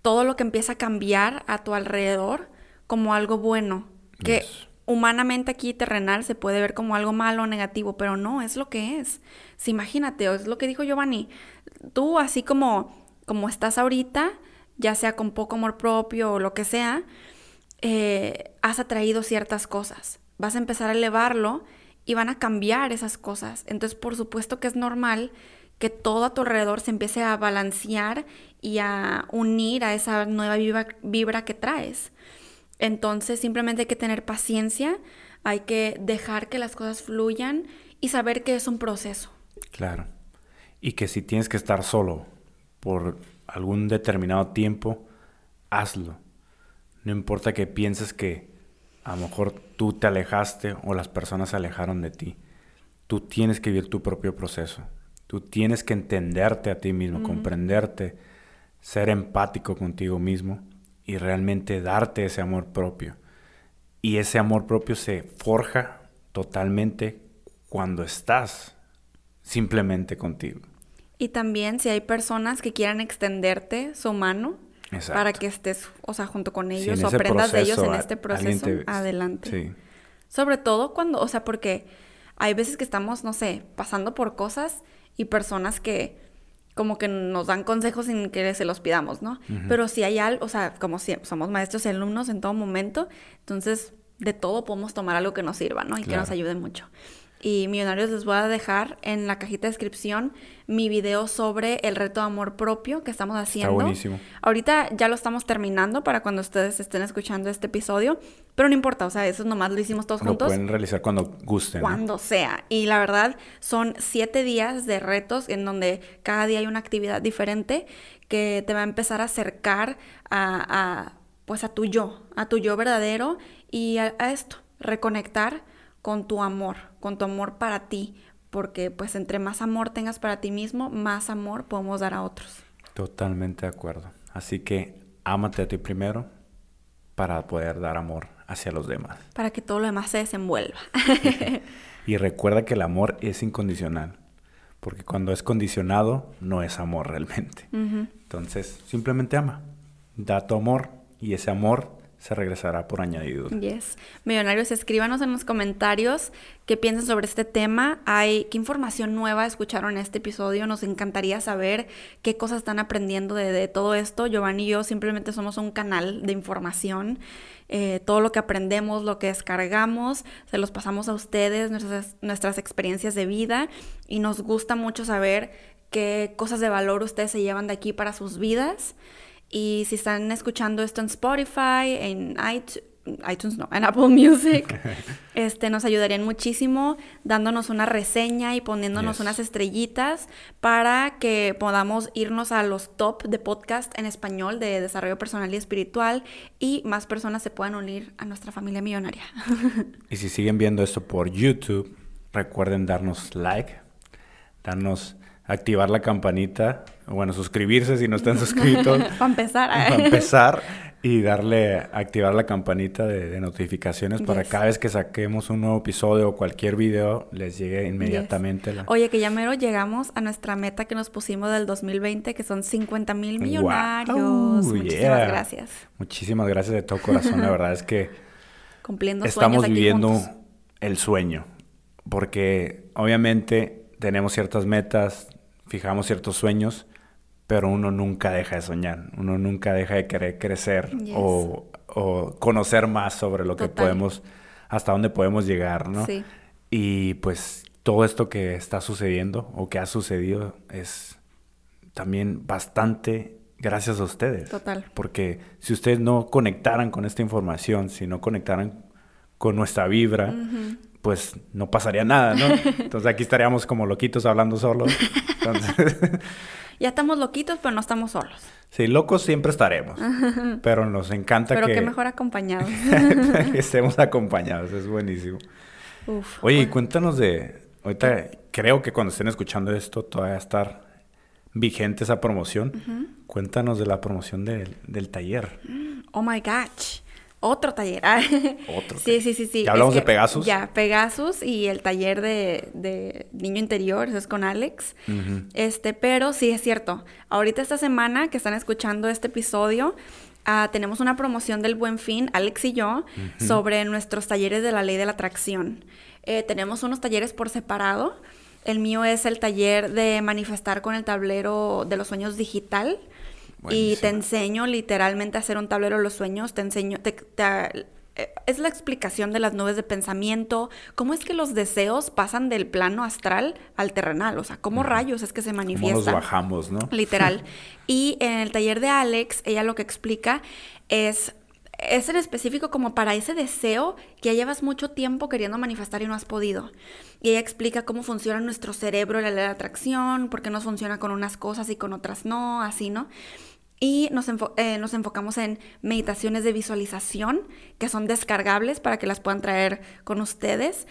Speaker 2: todo lo que empieza a cambiar a tu alrededor como algo bueno, que humanamente aquí terrenal se puede ver como algo malo o negativo, pero no, es lo que es. Si imagínate, o es lo que dijo Giovanni, tú así como como estás ahorita, ya sea con poco amor propio o lo que sea, eh, has atraído ciertas cosas vas a empezar a elevarlo y van a cambiar esas cosas. Entonces, por supuesto que es normal que todo a tu alrededor se empiece a balancear y a unir a esa nueva vibra, que traes. Entonces simplemente hay que tener paciencia, hay que dejar que las cosas fluyan y saber que es un proceso.
Speaker 3: Claro. Y que si tienes que estar solo por algún determinado tiempo, hazlo. No importa que pienses que a lo mejor tú te alejaste o las personas se alejaron de ti. Tú tienes que vivir tu propio proceso. Tú tienes que entenderte a ti mismo, comprenderte, ser empático contigo mismo y realmente darte ese amor propio. Y ese amor propio se forja totalmente cuando estás simplemente contigo.
Speaker 2: Y también si hay personas que quieran extenderte su mano para que estés, o sea, junto con ellos o aprendas de ellos en este proceso, adelante. Sí. Sobre todo cuando, o sea, porque hay veces que estamos, no sé, pasando por cosas y personas que como que nos dan consejos sin que se los pidamos, ¿no? Pero si hay algo, o sea, como si somos maestros y alumnos en todo momento, entonces de todo podemos tomar algo que nos sirva, ¿no? Y que nos ayude mucho y millonarios les voy a dejar en la cajita de descripción mi video sobre el reto de amor propio que estamos haciendo.
Speaker 3: Está buenísimo.
Speaker 2: Ahorita ya lo estamos terminando para cuando ustedes estén escuchando este episodio, pero no importa, o sea, eso nomás lo hicimos todos juntos.
Speaker 3: Lo pueden realizar cuando gusten.
Speaker 2: Cuando sea. Y la verdad, son siete días de retos en donde cada día hay una actividad diferente que te va a empezar a acercar a, pues a tu yo, a tu yo verdadero y a esto, reconectar con tu amor, con tu amor para ti, porque pues entre más amor tengas para ti mismo, más amor podemos dar a otros.
Speaker 3: Totalmente de acuerdo. Así que ámate a ti primero para poder dar amor hacia los demás.
Speaker 2: Para que todo lo demás se desenvuelva. [laughs] [laughs]
Speaker 3: y recuerda que el amor es incondicional, porque cuando es condicionado no es amor realmente. Entonces, simplemente ama, da tu amor y ese amor se regresará por añadido.
Speaker 2: Yes. Millonarios, escríbanos en los comentarios qué piensan sobre este tema. Hay qué información nueva escucharon en este episodio. Nos encantaría saber qué cosas están aprendiendo de, todo esto. Giovanni y yo simplemente somos un canal de información. Eh, todo lo que aprendemos, lo que descargamos, se los pasamos a ustedes, nuestras, nuestras experiencias de vida y nos gusta mucho saber qué cosas de valor ustedes se llevan de aquí para sus vidas. Y si están escuchando esto en Spotify, en iTunes, no, en Apple Music, [laughs] este, nos ayudarían muchísimo dándonos una reseña y poniéndonos unas estrellitas para que podamos irnos a los top de podcast en español de desarrollo personal y espiritual y más personas se puedan unir a nuestra familia millonaria. [laughs]
Speaker 3: y si siguen viendo esto por YouTube, recuerden darnos like, darnos activar la campanita, bueno, suscribirse si no están suscritos. [laughs]
Speaker 2: Para empezar.
Speaker 3: Para empezar y darle, activar la campanita de, notificaciones para cada vez que saquemos un nuevo episodio o cualquier video les llegue inmediatamente. La...
Speaker 2: Oye, que ya mero llegamos a nuestra meta que nos pusimos del 2020, que son 50 mil millonarios. Muchísimas gracias.
Speaker 3: Muchísimas gracias de todo corazón. la verdad es que [laughs]
Speaker 2: Cumpliendo
Speaker 3: estamos viviendo el sueño, porque obviamente tenemos ciertas metas, fijamos ciertos sueños, pero uno nunca deja de soñar, uno nunca deja de querer crecer o, conocer más sobre lo que podemos, hasta dónde podemos llegar, ¿no? Sí. Y pues todo esto que está sucediendo o que ha sucedido es también bastante gracias a ustedes.
Speaker 2: Total.
Speaker 3: Porque si ustedes no conectaran con esta información, si no conectaran con nuestra vibra, pues no pasaría nada, ¿no? [laughs] Entonces aquí estaríamos como loquitos hablando solos. [laughs]
Speaker 2: ya estamos loquitos, pero no estamos solos.
Speaker 3: Sí, locos siempre estaremos. [laughs] pero nos encanta
Speaker 2: que...
Speaker 3: Pero
Speaker 2: que mejor acompañados.
Speaker 3: que [laughs] estemos acompañados, es buenísimo. Oye, cuéntanos de... Ahorita creo que cuando estén escuchando esto todavía estar vigente esa promoción. Cuéntanos de la promoción del, del taller.
Speaker 2: Oh my gosh. Otro taller.
Speaker 3: Otro.
Speaker 2: sí, sí, sí, sí.
Speaker 3: ¿Ya hablamos de Pegasus?
Speaker 2: Ya, Pegasus y el taller de, niño interior, eso es con Alex. Este, pero sí es cierto. Ahorita esta semana que están escuchando este episodio, ah, tenemos una promoción del Buen Fin, Alex y yo, sobre nuestros talleres de la ley de la atracción. Eh, tenemos unos talleres por separado. El mío es el taller de manifestar con el tablero de los sueños digital. Y te enseño literalmente a hacer un tablero de los sueños, te enseño, eh, es la explicación de las nubes de pensamiento, cómo es que los deseos pasan del plano astral al terrenal, o sea, cómo rayos es que se manifiestan.
Speaker 3: Cómo los bajamos, ¿no?
Speaker 2: Literal. [laughs] y en el taller de Alex, ella lo que explica es es en específico como para ese deseo que ya llevas mucho tiempo queriendo manifestar y no has podido. Y ella explica cómo funciona nuestro cerebro, la ley de atracción, por qué nos funciona con unas cosas y con otras no, así, ¿no? Y nos, eh, nos, enfocamos en meditaciones de visualización que son descargables para que las puedan traer con ustedes.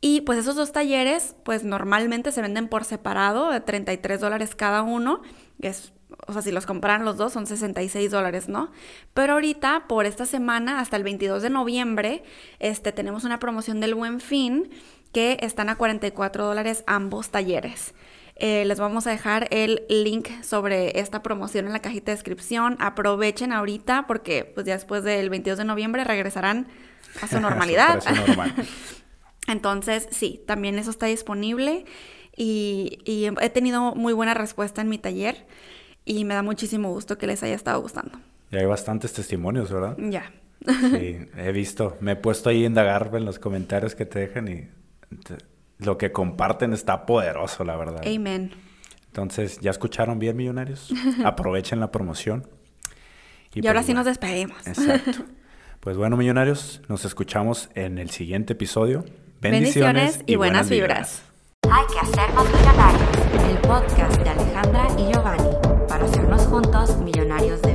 Speaker 2: Y pues esos dos talleres, pues normalmente se venden por separado, de 33 dólares cada uno, que es o sea, si los compran los dos son 66 dólares, ¿no? Pero ahorita, por esta semana, hasta el 22 de noviembre, este, tenemos una promoción del Buen Fin que están a 44 dólares ambos talleres. Eh, les vamos a dejar el link sobre esta promoción en la cajita de descripción. Aprovechen ahorita porque pues ya después del 22 de noviembre regresarán a su [laughs] normalidad. [laughs] Entonces, sí, también eso está disponible y, y he tenido muy buena respuesta en mi taller y me da muchísimo gusto que les haya estado gustando.
Speaker 3: Y hay bastantes testimonios, ¿verdad?
Speaker 2: Ya.
Speaker 3: Sí, he visto. Me he puesto ahí a indagar en los comentarios que te dejan y lo que comparten está poderoso, la verdad.
Speaker 2: Amén.
Speaker 3: Entonces, ¿ya escucharon bien, millonarios? [laughs] Aprovechen la promoción.
Speaker 2: Y, ahora pues sí nos despedimos.
Speaker 3: Exacto. [laughs] Pues bueno, millonarios, nos escuchamos en el siguiente episodio. Bendiciones, y, buenas, vibras.
Speaker 1: Hay que hacernos millonarios. El podcast de Alejandra y Giovanni para hacernos juntos millonarios de